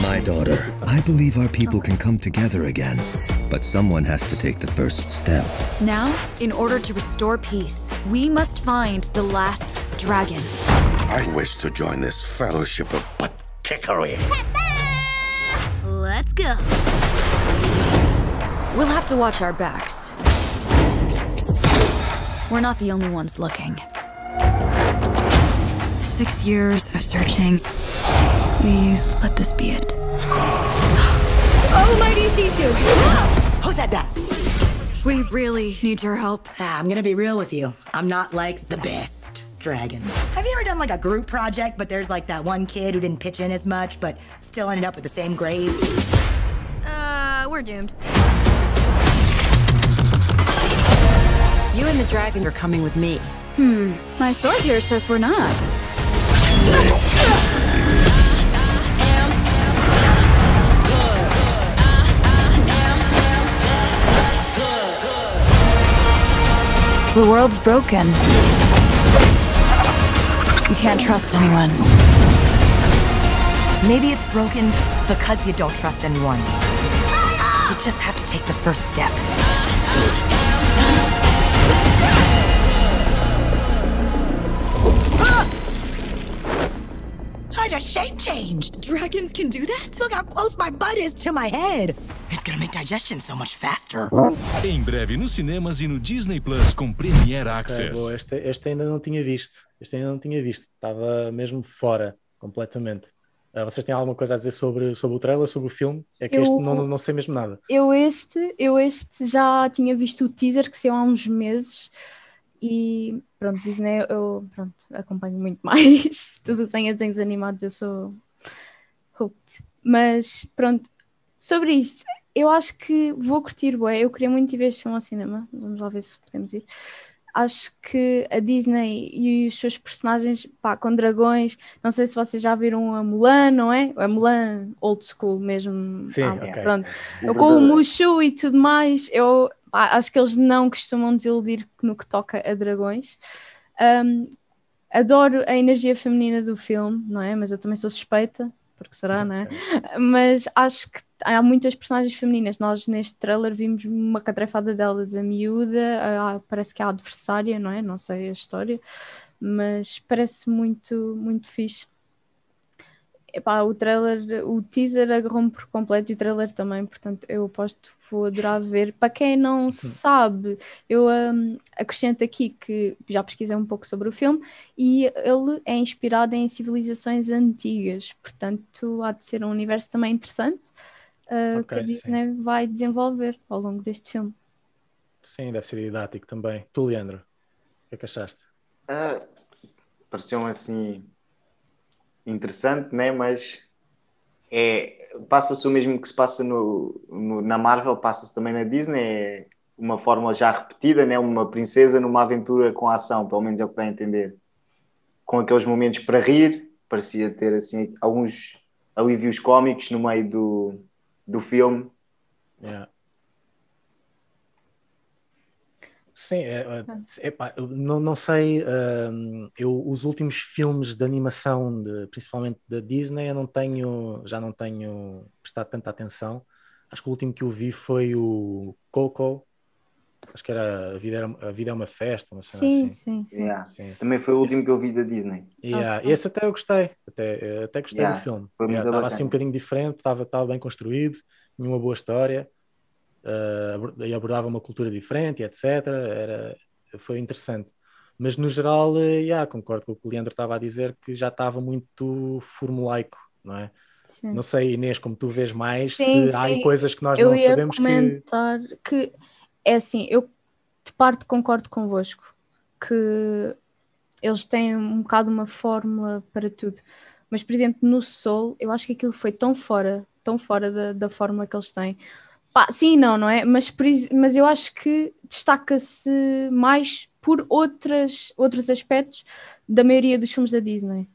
My daughter, I believe our people can come together again, but someone has to take the first step. Now, in order to restore peace, we must find the last dragon. I wish to join this fellowship of butt kickery. Let's go. We'll have to watch our backs. We're not the only ones looking. Six years of searching. Please let this be it. Oh, mighty Sisu! Who said that? We really need your help. Ah, I'm gonna be real with you. I'm not like the best dragon. Have you ever done like a group project, but there's like that one kid who didn't pitch in as much, but still ended up with the same grade? Uh, we're doomed. You and the dragon are coming with me. Hmm, my sword here says we're not. The world's broken. You can't trust anyone. Maybe it's broken because you don't trust anyone. You just have to take the first step. I just shape changed. Dragons can do that? Look how close my butt is to my head. It's gonna make digestion so much faster. Em breve nos cinemas e no Disney Plus com Premiere Access. Okay, boa, este, este ainda não tinha visto. Este ainda não tinha visto. Estava mesmo fora, completamente. Uh, vocês têm alguma coisa a dizer sobre, sobre o trailer, sobre o filme? É que eu, este não, não sei mesmo nada. Eu este, eu este já tinha visto o teaser que saiu há uns meses e pronto, Disney eu pronto, acompanho muito mais. Tudo sem desenhos animados, eu sou hooked. Mas pronto, sobre isto, eu acho que vou curtir bué. Eu queria muito ir ver este filme ao cinema. Vamos lá ver se podemos ir. Acho que a Disney e os seus personagens, pá, com dragões, não sei se vocês já viram a Mulan, não é? A Mulan old school mesmo. Sim, ah, okay. pronto. Eu, com o Mushu e tudo mais, eu acho que eles não costumam desiludir no que toca a dragões. Um, adoro a energia feminina do filme, não é? Mas eu também sou suspeita, porque será, não é? Mas acho que há muitas personagens femininas. Nós neste trailer vimos uma catrefada delas, a miúda, a, parece que é a adversária, não é? Não sei a história, mas parece muito, muito fixe epá, o trailer, o teaser agarrou-me por completo e o trailer também, portanto eu aposto que vou adorar ver. Para quem não uhum. sabe, eu um, acrescento aqui que já pesquisei um pouco sobre o filme e ele é inspirado em civilizações antigas, portanto há de ser um universo também interessante uh, okay, que a Disney sim. vai desenvolver ao longo deste filme. Sim, deve ser didático também. Tu, Leandro, o que é que achaste? Uh, Pareceu-me assim interessante, né? mas é, passa-se o mesmo que se passa no, no na Marvel, passa-se também na Disney, é uma fórmula já repetida, né? uma princesa numa aventura com ação, pelo menos é o que dá a entender. Com aqueles momentos para rir, parecia ter assim alguns alívios cómicos no meio do, do filme. Yeah. Sim, é, é, epá, não, não sei, uh, eu, os últimos filmes de animação, de, principalmente da Disney, eu não tenho, já não tenho prestado tanta atenção. Acho que o último que eu vi foi o Coco, acho que era A Vida, era, a vida é uma Festa, uma cena sim, assim. Sim, sim. Yeah. sim. Também foi o último Esse... que eu vi da Disney. Yeah. Okay. Esse até eu gostei, até, até gostei yeah. do filme. Estava yeah, assim um bocadinho diferente, estava, estava bem construído, tinha uma boa história. Uh, e abordava uma cultura diferente, etc. Era, foi interessante. Mas no geral, uh, yeah, concordo com o que o Leandro estava a dizer, que já estava muito formulaico, não é? Sim. Não sei, Inês, como tu vês mais, sim, se sim. há coisas que nós eu não sabemos comentar que... que... É assim, eu de parte concordo convosco, que eles têm um bocado uma fórmula para tudo. Mas, por exemplo, no Soul, eu acho que aquilo foi tão fora, tão fora da, da fórmula que eles têm. Pá, sim, não, não é? Mas, mas eu acho que destaca-se mais por outras, outros aspectos da maioria dos filmes da Disney.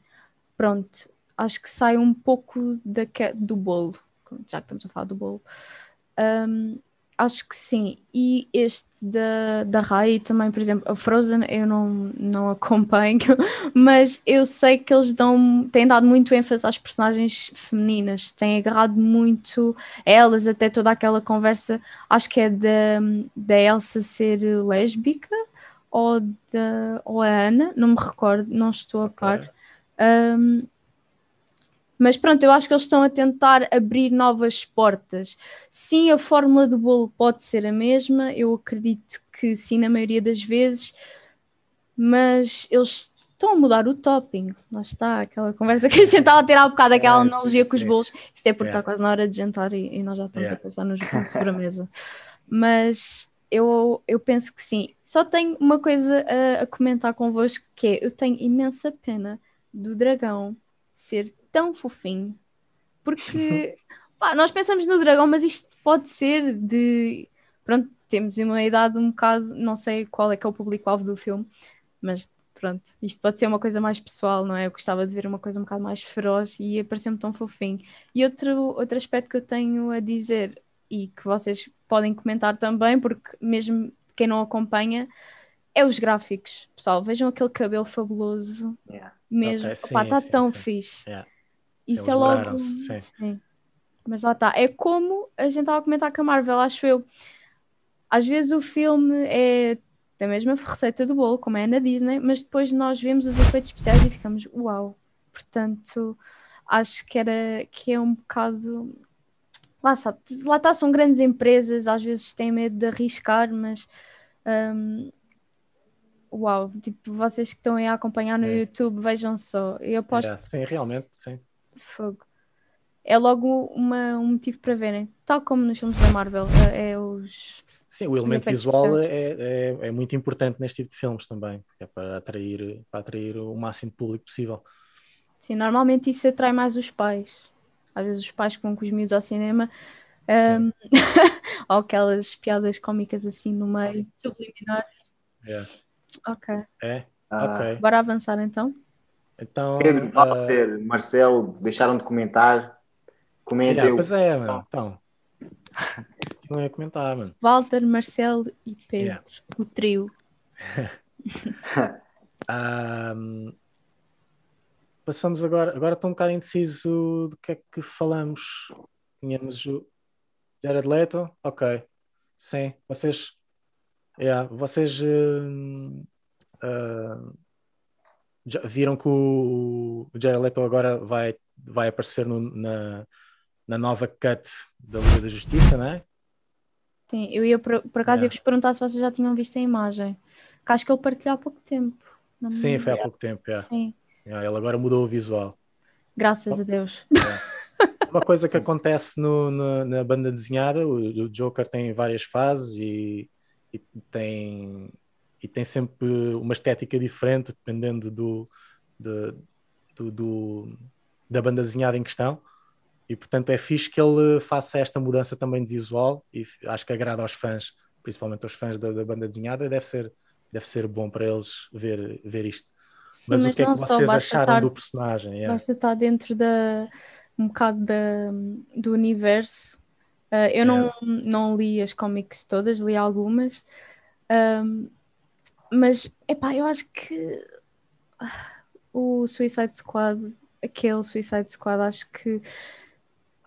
Pronto, acho que sai um pouco da, do bolo, já que estamos a falar do bolo. Um, acho que sim. E este da, da Rai também, por exemplo, a Frozen eu não, não acompanho, mas eu sei que eles dão, têm dado muito ênfase às personagens femininas, têm agarrado muito elas, até toda aquela conversa, acho que é da, da Elsa ser lésbica ou da ou a Ana, não me recordo, não estou a par. Um, mas pronto, eu acho que eles estão a tentar abrir novas portas. Sim, a fórmula do bolo pode ser a mesma, eu acredito que sim, na maioria das vezes, mas eles estão a mudar o topping. Lá está, aquela conversa que a gente estava a ter há um bocado, aquela é, analogia sim, com os bolos. Isto é porque está quase na hora de jantar e, e nós já estamos a pensar nos bolos sobre a mesa. Mas eu, eu penso que sim. Só tenho uma coisa a, a comentar convosco que é, eu tenho imensa pena do dragão ser tão fofinho. Porque pá, nós pensamos no dragão, mas isto pode ser de. Pronto, temos uma idade um bocado. Não sei qual é que é o público-alvo do filme, mas pronto, isto pode ser uma coisa mais pessoal, não é? Eu gostava de ver uma coisa um bocado mais feroz e apareceu-me tão fofinho. E outro, outro aspecto que eu tenho a dizer e que vocês podem comentar também, porque mesmo quem não acompanha, é os gráficos. Pessoal, vejam aquele cabelo fabuloso. Yeah. Mesmo. Okay, está tão sim. fixe. Yeah. Isso é logo. Sim. sim. Mas lá está. É como a gente estava a comentar com a Marvel, acho eu. Às vezes o filme é da mesma receita do bolo, como é na Disney, mas depois nós vemos os efeitos especiais e ficamos uau. Portanto, acho que era que é um bocado. Lá, sabe, lá está, são grandes empresas, às vezes têm medo de arriscar, mas um, uau, tipo, vocês que estão aí a acompanhar no. YouTube, vejam só. Eu aposto. É, sim, realmente, sim. Fogo. É logo uma, um motivo para verem. Tal como nos filmes da Marvel, é, é os. Sim, o elemento visual é, é, é, muito importante neste tipo de filmes também, é para atrair, para atrair o máximo de público possível. Sim, normalmente isso atrai mais os pais. Às vezes os pais com os miúdos ao cinema um, ou aquelas piadas cómicas assim no meio, subliminares. Yeah. Ok. É? Ah. Ok. Bora avançar então? Então, Pedro, Walter, uh... Marcelo, deixaram de comentar. Comentem. Yeah, pois é, mano. Então. Não ia comentar, mano. Walter, Marcelo e Pedro. Yeah. O trio. um, passamos agora. Agora estou um bocado indeciso do que é que falamos. Tínhamos o Jared Leto. Ok. Sim. Vocês. Yeah, vocês. Uh, uh, já viram que o, o Jared Leto agora vai, vai aparecer no, na, na nova cut da Liga da Justiça, não é? Sim, eu ia por, por acaso yeah. ia-vos perguntar se vocês já tinham visto a imagem. Que acho que ele partilhou há pouco tempo. Sim, foi há pouco tempo, yeah. Sim. Yeah, ele agora mudou o visual. Graças a Deus. Uma coisa que acontece no, no, na banda desenhada, o, o Joker tem várias fases e, e tem e tem sempre uma estética diferente dependendo do, de, do, do, da banda desenhada em questão. E portanto é fixe que ele faça esta mudança também de visual e acho que agrada aos fãs, principalmente aos fãs da, da banda desenhada, deve ser, deve ser bom para eles ver, ver isto. Sim, mas, mas, o que é que vocês acharam estar, do personagem? Yeah. Basta estar dentro da, um bocado da, do universo. Uh, eu yeah. não, não li as cómics todas, li algumas. Um, mas, epá, eu acho que o Suicide Squad, aquele Suicide Squad, acho que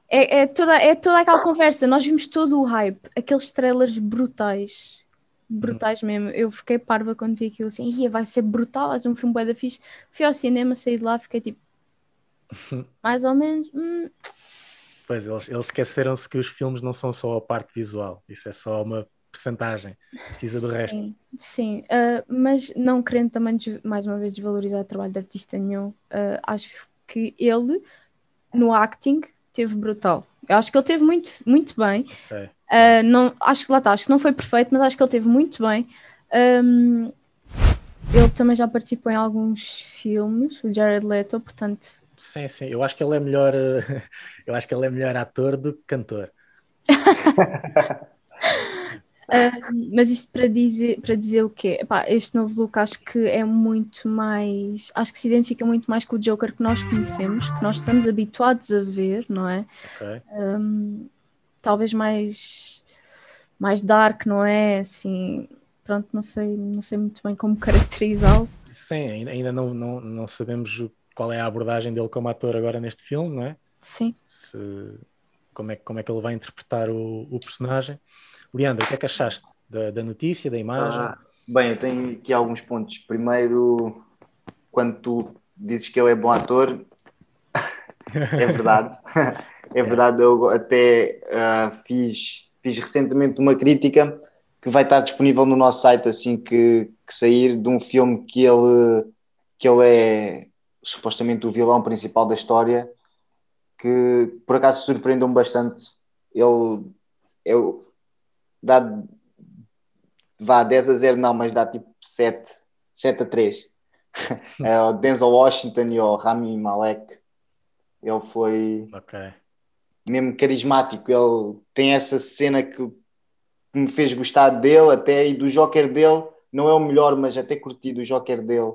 é, é, toda, é toda aquela conversa. Nós vimos todo o hype, aqueles trailers brutais. Brutais hum. mesmo. Eu fiquei parva quando vi aquilo assim, Ia, vai ser brutal, vai ser um filme bué da fixe. Fui ao cinema, saí de lá, fiquei tipo, mais ou menos. Hum, Pois, eles, eles esqueceram-se que os filmes não são só a parte visual, isso é só uma percentagem, precisa do resto. Sim, sim. Uh, mas não querendo também mais uma vez desvalorizar o trabalho de artista nenhum, uh, acho que ele no acting teve brutal. Eu acho que ele teve muito, muito bem. Okay. Uh, não, acho que lá está, acho que não foi perfeito, mas acho que ele teve muito bem. Um, ele também já participou em alguns filmes, o Jared Leto, portanto. Sim, sim. Eu acho que ele é melhor, eu acho que ele é melhor ator do que cantor. Mas isto para dizer, para dizer o quê? Epá, este novo look acho que é muito mais. Acho que se identifica muito mais com o Joker que nós conhecemos, que nós estamos habituados a ver, não é? Okay. Um, talvez mais, mais dark, não é? Assim, pronto, não sei, não sei muito bem como caracterizá-lo. Sim, ainda não, não, não sabemos qual é a abordagem dele como ator agora neste filme, não é? Sim. Se, como, é, como é que ele vai interpretar o, o personagem. Leandro, o que é que achaste da, da notícia, da imagem? Ah, bem, eu tenho aqui alguns pontos. Primeiro, quando tu dizes que ele é bom ator, é verdade. é verdade, eu até uh, fiz, fiz recentemente uma crítica que vai estar disponível no nosso site assim que, que sair de um filme que ele, que ele é supostamente o vilão principal da história, que por acaso surpreendeu-me bastante. Ele, eu, dá vá 10 a 0 não, mas dá tipo 7, 7 a 3. é, o Denzel Washington e o Rami Malek. Ele foi okay. mesmo carismático. Ele tem essa cena que me fez gostar dele, até e do Joker dele. Não é o melhor, mas até curti do Joker dele.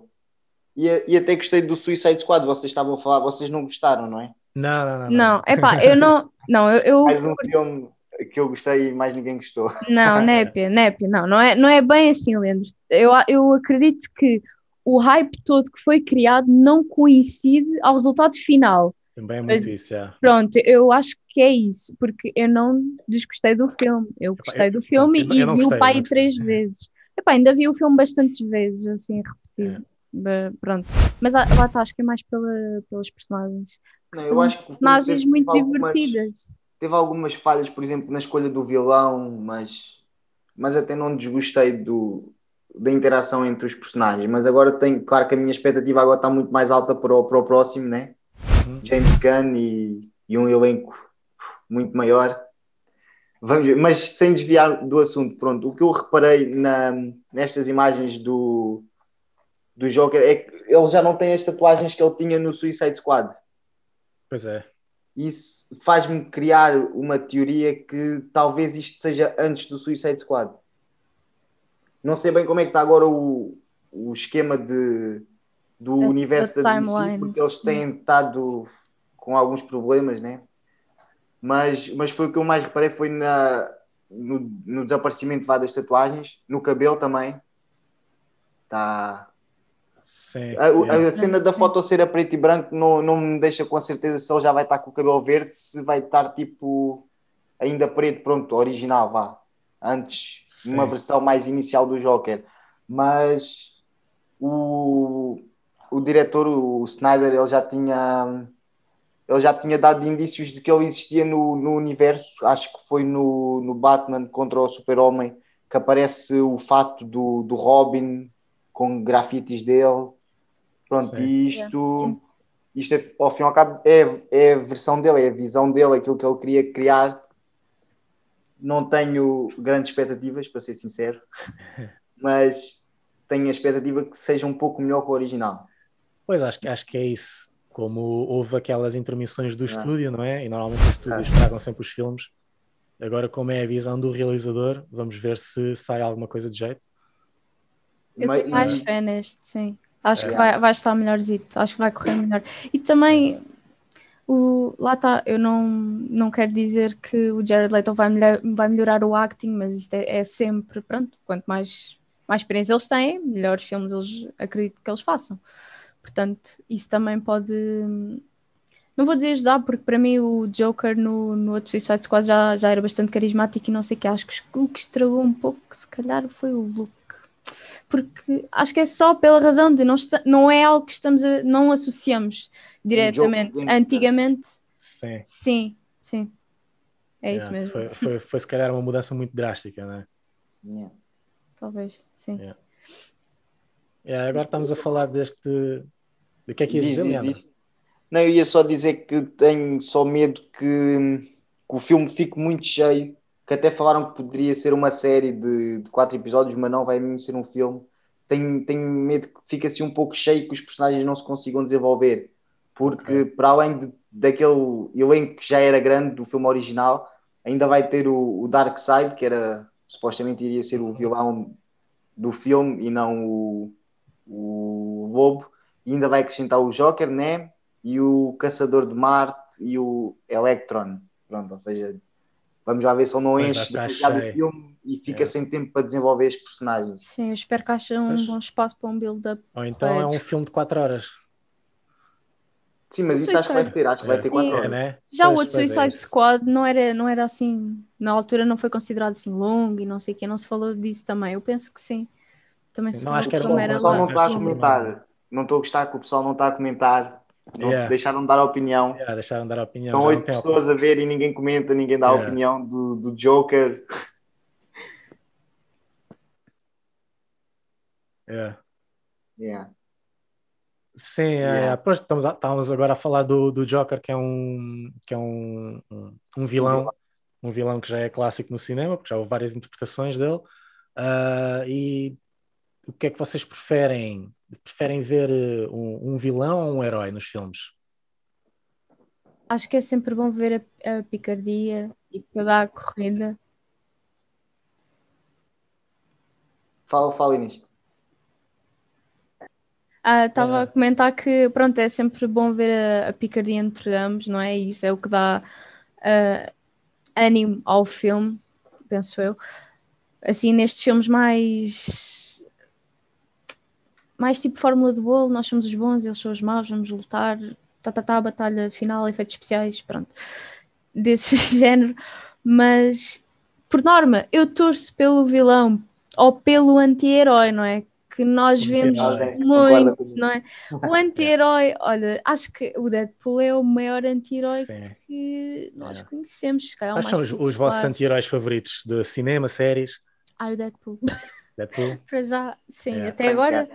E, e até gostei do Suicide Squad. Vocês estavam a falar, vocês não gostaram, não é? Não, não, não. Não, é pá, eu não. Não, eu. eu... Mais um filme que eu gostei e mais ninguém gostou. Não, népia, népia, não, não é, não é bem assim, Leandro. Eu, eu acredito que o hype todo que foi criado não coincide ao resultado final. Também é muito Mas, isso, é. Pronto, eu acho que é isso, porque eu não desgostei do filme. Eu gostei eu, do filme eu, eu, e vi gostei, o pai três vezes. Epá, ainda vi o filme bastantes vezes, assim, repetido. É. Pronto. Mas lá está, acho que é mais pela, pelas personagens. Não, eu acho que personagens muito algumas... divertidas teve algumas falhas, por exemplo, na escolha do vilão, mas, mas até não desgostei do, da interação entre os personagens. Mas agora tenho, claro que a minha expectativa agora está muito mais alta para o, para o próximo, né? Uhum. James Gunn e, e um elenco muito maior. Vamos ver. Mas sem desviar do assunto, pronto, o que eu reparei na, nestas imagens do, do Joker é que ele já não tem as tatuagens que ele tinha no Suicide Squad. Pois é isso faz-me criar uma teoria que talvez isto seja antes do Suicide Squad. Não sei bem como é que está agora o, o esquema de, do universo da DC, porque eles têm estado com alguns problemas, né? Mas, mas foi o que eu mais reparei foi na, no, no desaparecimento das tatuagens, no cabelo também. Está Sim, a, a, é. cena da foto ser a preto e branco não, não me deixa com a certeza se ele já vai estar com o cabelo verde, se vai estar tipo ainda preto, pronto, original, vá. Antes, Sim. uma versão mais inicial do Joker. Mas o, o diretor, o Snyder, ele já tinha ele já tinha dado indícios de que ele existia no, no universo, acho que foi no, no Batman contra o Super-Homem, que aparece o fato do, do Robin com grafites dele. Pronto, Sim. e isto, isto é, ao fim e ao cabo é, é a versão dele, é a visão dele, aquilo que ele queria criar. Não tenho grandes expectativas, para ser sincero, mas tenho a expectativa que seja um pouco melhor que o original. Pois acho, acho que é isso. Como houve aquelas intermissões do ah. estúdio, não é? E normalmente os estúdios ah. tragam sempre os filmes. Agora, como é a visão do realizador, vamos ver se sai alguma coisa de jeito. Eu tenho mais fé neste, sim. Acho é. que vai, vai estar melhorzito, acho que vai correr melhor. E também, o, lá está, eu não, não quero dizer que o Jared Leto vai, melhor, vai melhorar o acting, mas isto é, é, sempre, pronto, quanto mais, mais experiência eles têm, melhores filmes eles acredito que eles façam. Portanto, isso também pode. Não vou dizer ajudar, porque para mim o Joker no, no outro Suicide Squad já, já era bastante carismático e não sei o que. Acho que o que estragou um pouco, se calhar, foi o look porque acho que é só pela razão de não, está, não é algo que estamos a, não associamos diretamente. Um Antigamente, sim. sim. sim. É isso mesmo. Foi, foi, foi, se calhar uma mudança muito drástica, não é? Yeah. Talvez, sim. Yeah. Yeah, agora estamos a falar deste. Do que é que ias dizer, Leandro? Não, eu ia só dizer que tenho só medo que, que, o filme fique muito cheio. Que até falaram que poderia ser uma série de, de quatro episódios, mas não vai mesmo ser um filme. Tenho, tenho medo que fique assim um pouco cheio que os personagens não se consigam desenvolver. Porque, okay. para além de, daquele elenco que já era grande do filme original, ainda vai ter o, o Dark Side, que era supostamente iria ser o vilão do filme e não o, o Lobo, e ainda vai acrescentar o Joker, né? E o Caçador de Marte e o Electron. Pronto, ou seja, vamos lá ver se ele não enche do filme e fica é. sem tempo para desenvolver os personagens. Sim, eu espero que haja um bom espaço para um build-up. Ou então é um filme de 4 horas. Sim, mas isso acho que vai ter, acho que vai ter 4 horas. É, né? Já o outro Suicide Squad não era, não era assim, na altura não foi considerado assim longo e não sei o que, não se falou disso também. Eu penso que sim. Também sim, se não, acho que era bom. Era o pessoal não está a comentar. Não estou a gostar que o pessoal não está a comentar. Yeah. Deixaram de dar a opinião. Yeah, deixaram de dar a opinião. Estão oito pessoas a ver e ninguém comenta, ninguém dá yeah. a opinião do, do Joker. Yeah. Yeah. Sim, yeah. é, estamos, a, estamos agora a falar do, do Joker, que é um, que é um, um, um vilão, um vilão que já é clássico no cinema, porque já houve várias interpretações dele. Uh, e o que é que vocês preferem? Preferem ver eh, um, um, vilão ou um herói nos filmes? Acho que é sempre bom ver a, a picardia e toda a corrida. Fala, fala Inês. Estava ah, a comentar que pronto, é sempre bom ver a, a picardia entre ambos, não é? Isso é o que dá uh, ânimo ao filme, penso eu. Assim, nestes filmes mais mais tipo fórmula de bolo, nós somos os bons, eles são os maus, vamos lutar, tá, tá, tá, batalha final, efeitos especiais, pronto, desse género. Mas, por norma, eu torço pelo vilão ou pelo anti-herói, não é? Que nós vemos muito, não é? O anti-herói, olha, acho que o Deadpool é o maior anti-herói que nós é. conhecemos. Quais são os, os vossos anti-heróis favoritos de cinema, séries? Ah, o Deadpool. Deadpool? Para já, sim, é. até agora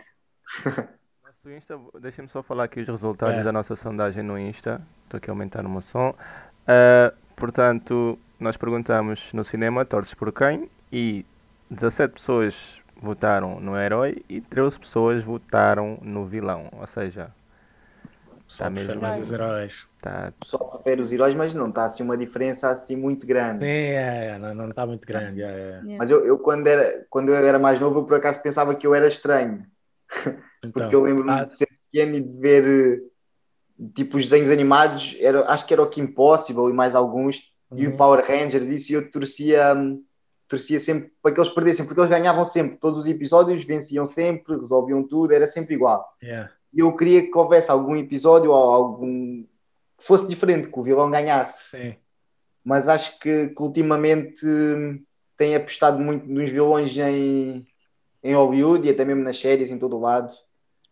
Nosso Insta, deixem-me só falar aqui os resultados é. da nossa sondagem no Insta. Estou aqui a aumentar o meu som. Uh, portanto, nós perguntamos no cinema, torces por quem? E 17 pessoas votaram no herói e 13 pessoas votaram no vilão. Ou seja, está mesmo mais os heróis. Tá... Só prefere os heróis, mas não está assim uma diferença assim muito grande. Sim, é, é, não, não está muito grande. É, é. Mas eu, eu, quando, era, quando eu era mais novo, eu por acaso pensava que eu era estranho. Então, Porque eu lembro-me ah, de ser pequeno e de ver tipo os desenhos animados, era, acho que era o Kim Possible e mais alguns, uhum. e o uhum. Power Rangers, isso, e eu torcia, torcia sempre para que eles perdessem, porque eles ganhavam sempre, todos os episódios venciam sempre, resolviam tudo, era sempre igual. Yeah. E eu queria que houvesse algum episódio ou algum que fosse diferente, que o vilão ganhasse. Sim. Mas acho que, que ultimamente tem apostado muito nos vilões em, em Hollywood e até mesmo nas séries em todo o lado.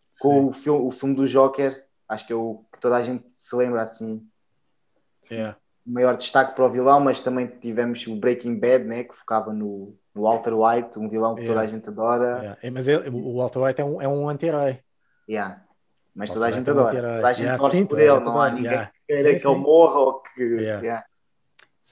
Sim. Com o filme, o filme do Joker, acho que é o que toda a gente se lembra assim. Yeah. O maior destaque para o vilão, mas também tivemos o Breaking Bad, né, que focava no, no Walter White, um vilão que yeah. toda a gente adora. Yeah. É, mas ele, o Walter White é um, é um anti-herói. Yeah. Mas toda a gente adora. É um toda a gente torce Sim, por ele, não há ninguém que queira que ele morra ou que.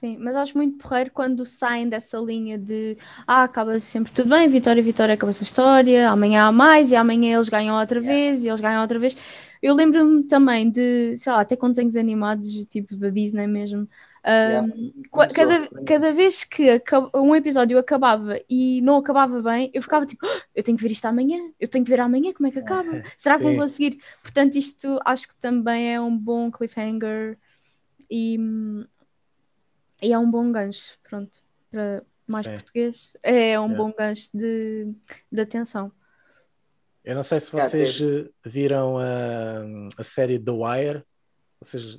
Sim, mas acho muito porreiro quando saem dessa linha de ah, acaba sempre tudo bem, vitória, vitória, acaba essa história, amanhã há mais e amanhã eles ganham outra vez e eles ganham outra vez. Eu lembro-me também de, sei lá, até com desenhos animados, tipo da Disney mesmo. Um, cada, cada vez que um episódio acabava e não acabava bem, eu ficava tipo, oh, eu tenho que ver isto amanhã, eu tenho que ver amanhã como é que acaba. Será que vou conseguir? Portanto, isto acho que também é um bom cliffhanger e e é um bom gancho, pronto, para mais Sim. português, é um é. bom gancho de, de atenção. Eu não sei se vocês viram a, a série The Wire. Vocês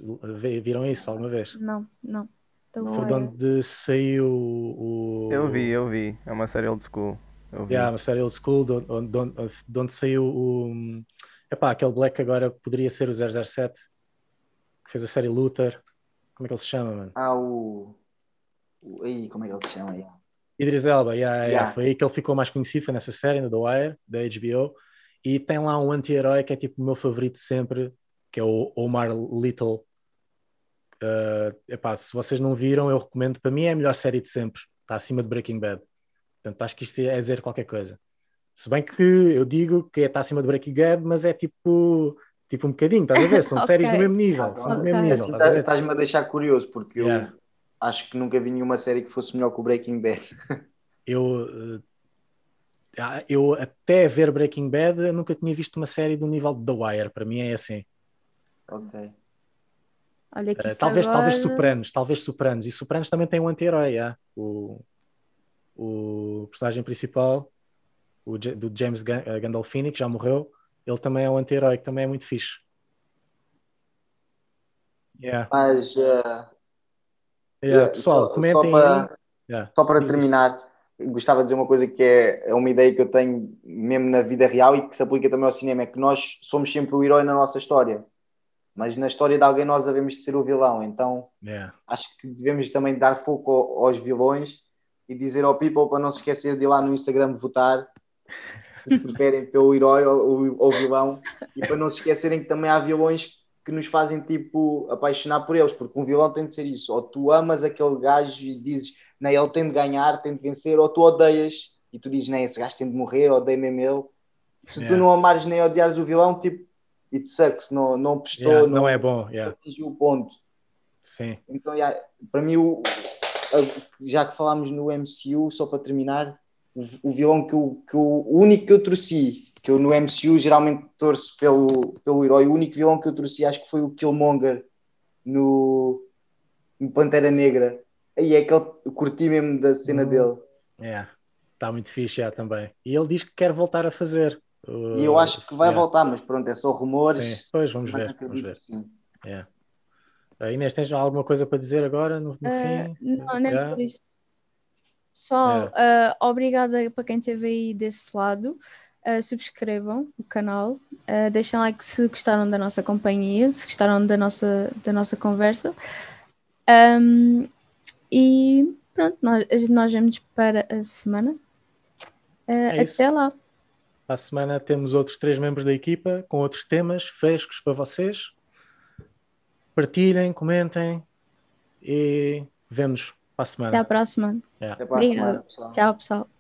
viram isso alguma vez? Não, não. The Foi de onde saiu o. Eu vi, eu vi. É uma série old school. Eu vi. Yeah, uma série old school de onde, de onde, de onde saiu o. Epá, aquele Black agora poderia ser o 007, que fez a série Luther. Como é que ele se chama, mano? Ah, o. o... Como é que ele se chama? aí? Idris Elba, yeah, yeah. Yeah. foi aí que ele ficou mais conhecido, foi nessa série, no The Wire, da HBO. E tem lá um anti-herói que é tipo o meu favorito sempre, que é o Omar Little. Uh, epá, se vocês não viram, eu recomendo. Para mim é a melhor série de sempre. Está acima de Breaking Bad. Portanto, acho que isto é dizer qualquer coisa. Se bem que eu digo que está acima de Breaking Bad, mas é tipo, tipo um bocadinho, estás a ver? São okay. séries do mesmo nível. São okay. do mesmo nível assim, tá, estás-me a, a deixar curioso, porque yeah. eu acho que nunca vi nenhuma série que fosse melhor que o Breaking Bad. eu, eh, eu até ver Breaking Bad nunca tinha visto uma série do nível de The Wire. Para mim é assim. Ok. Olha que uh, talvez, agora... talvez Sopranos, talvez Sopranos. E Sopranos também tem um anti-herói, yeah. o, o personagem principal o, do James eh, Gandolfini, que já morreu, ele também é um anti-herói, que também é muito fixe. Yeah. Mas, uh, yeah, pessoal, comentem só para, yeah. só para terminar, gostava de dizer uma coisa que é, é uma ideia que eu tenho mesmo na vida real e que se aplica também ao cinema, é que nós somos sempre o herói na nossa história. Mas na história de alguém nós devemos de ser o vilão, então yeah. acho que devemos também dar foco aos vilões e dizer ao people para não se esquecer de ir lá no Instagram votar se preferem pelo herói ou, ou vilão, e para não se esquecerem que também há vilões que nos fazem tipo apaixonar por eles, porque um vilão tem de ser isso, ou tu amas aquele gajo e dizes, nem ele tem de ganhar, tem de vencer, ou tu odeias e tu dizes, nem esse gajo tem de morrer, odeio mesmo ele. Se yeah. tu não amares nem odiares o vilão, tipo, it sucks, não, não prestou, yeah, não, não, é bom, yeah. atingiu o ponto. Sim. Então, yeah, para mim, o, já que falámos no MCU, só para terminar, o, vilão que eu, que eu, o único que eu torci, que eu no MCU geralmente torço pelo, pelo herói, o único vilão que eu torci acho que foi o Killmonger no, no Pantera Negra. Aí é que eu curti mesmo da cena uhum. dele. É, está muito fixe já também. E ele diz que quer voltar a fazer. Uh, e eu acho que vai yeah. voltar, mas pronto, é só rumores. Sim, pois vamos ver. Vamos ver. Sim. Yeah. Uh, Inês, tens alguma coisa para dizer agora no, no uh, fim? Não, nem yeah. por isso. Pessoal, é. uh, obrigada para quem esteve aí desse lado. Uh, subscrevam o canal, uh, deixem like se gostaram da nossa companhia, se gostaram da nossa, da nossa conversa. Um, e pronto, nós, nós vemos para a semana. Uh, é até isso. lá. A semana temos outros três membros da equipa com outros temas frescos para vocês. Partilhem, comentem e vemos para a semana. Até a próxima. Yeah. Até a próxima. Tchau, pessoal.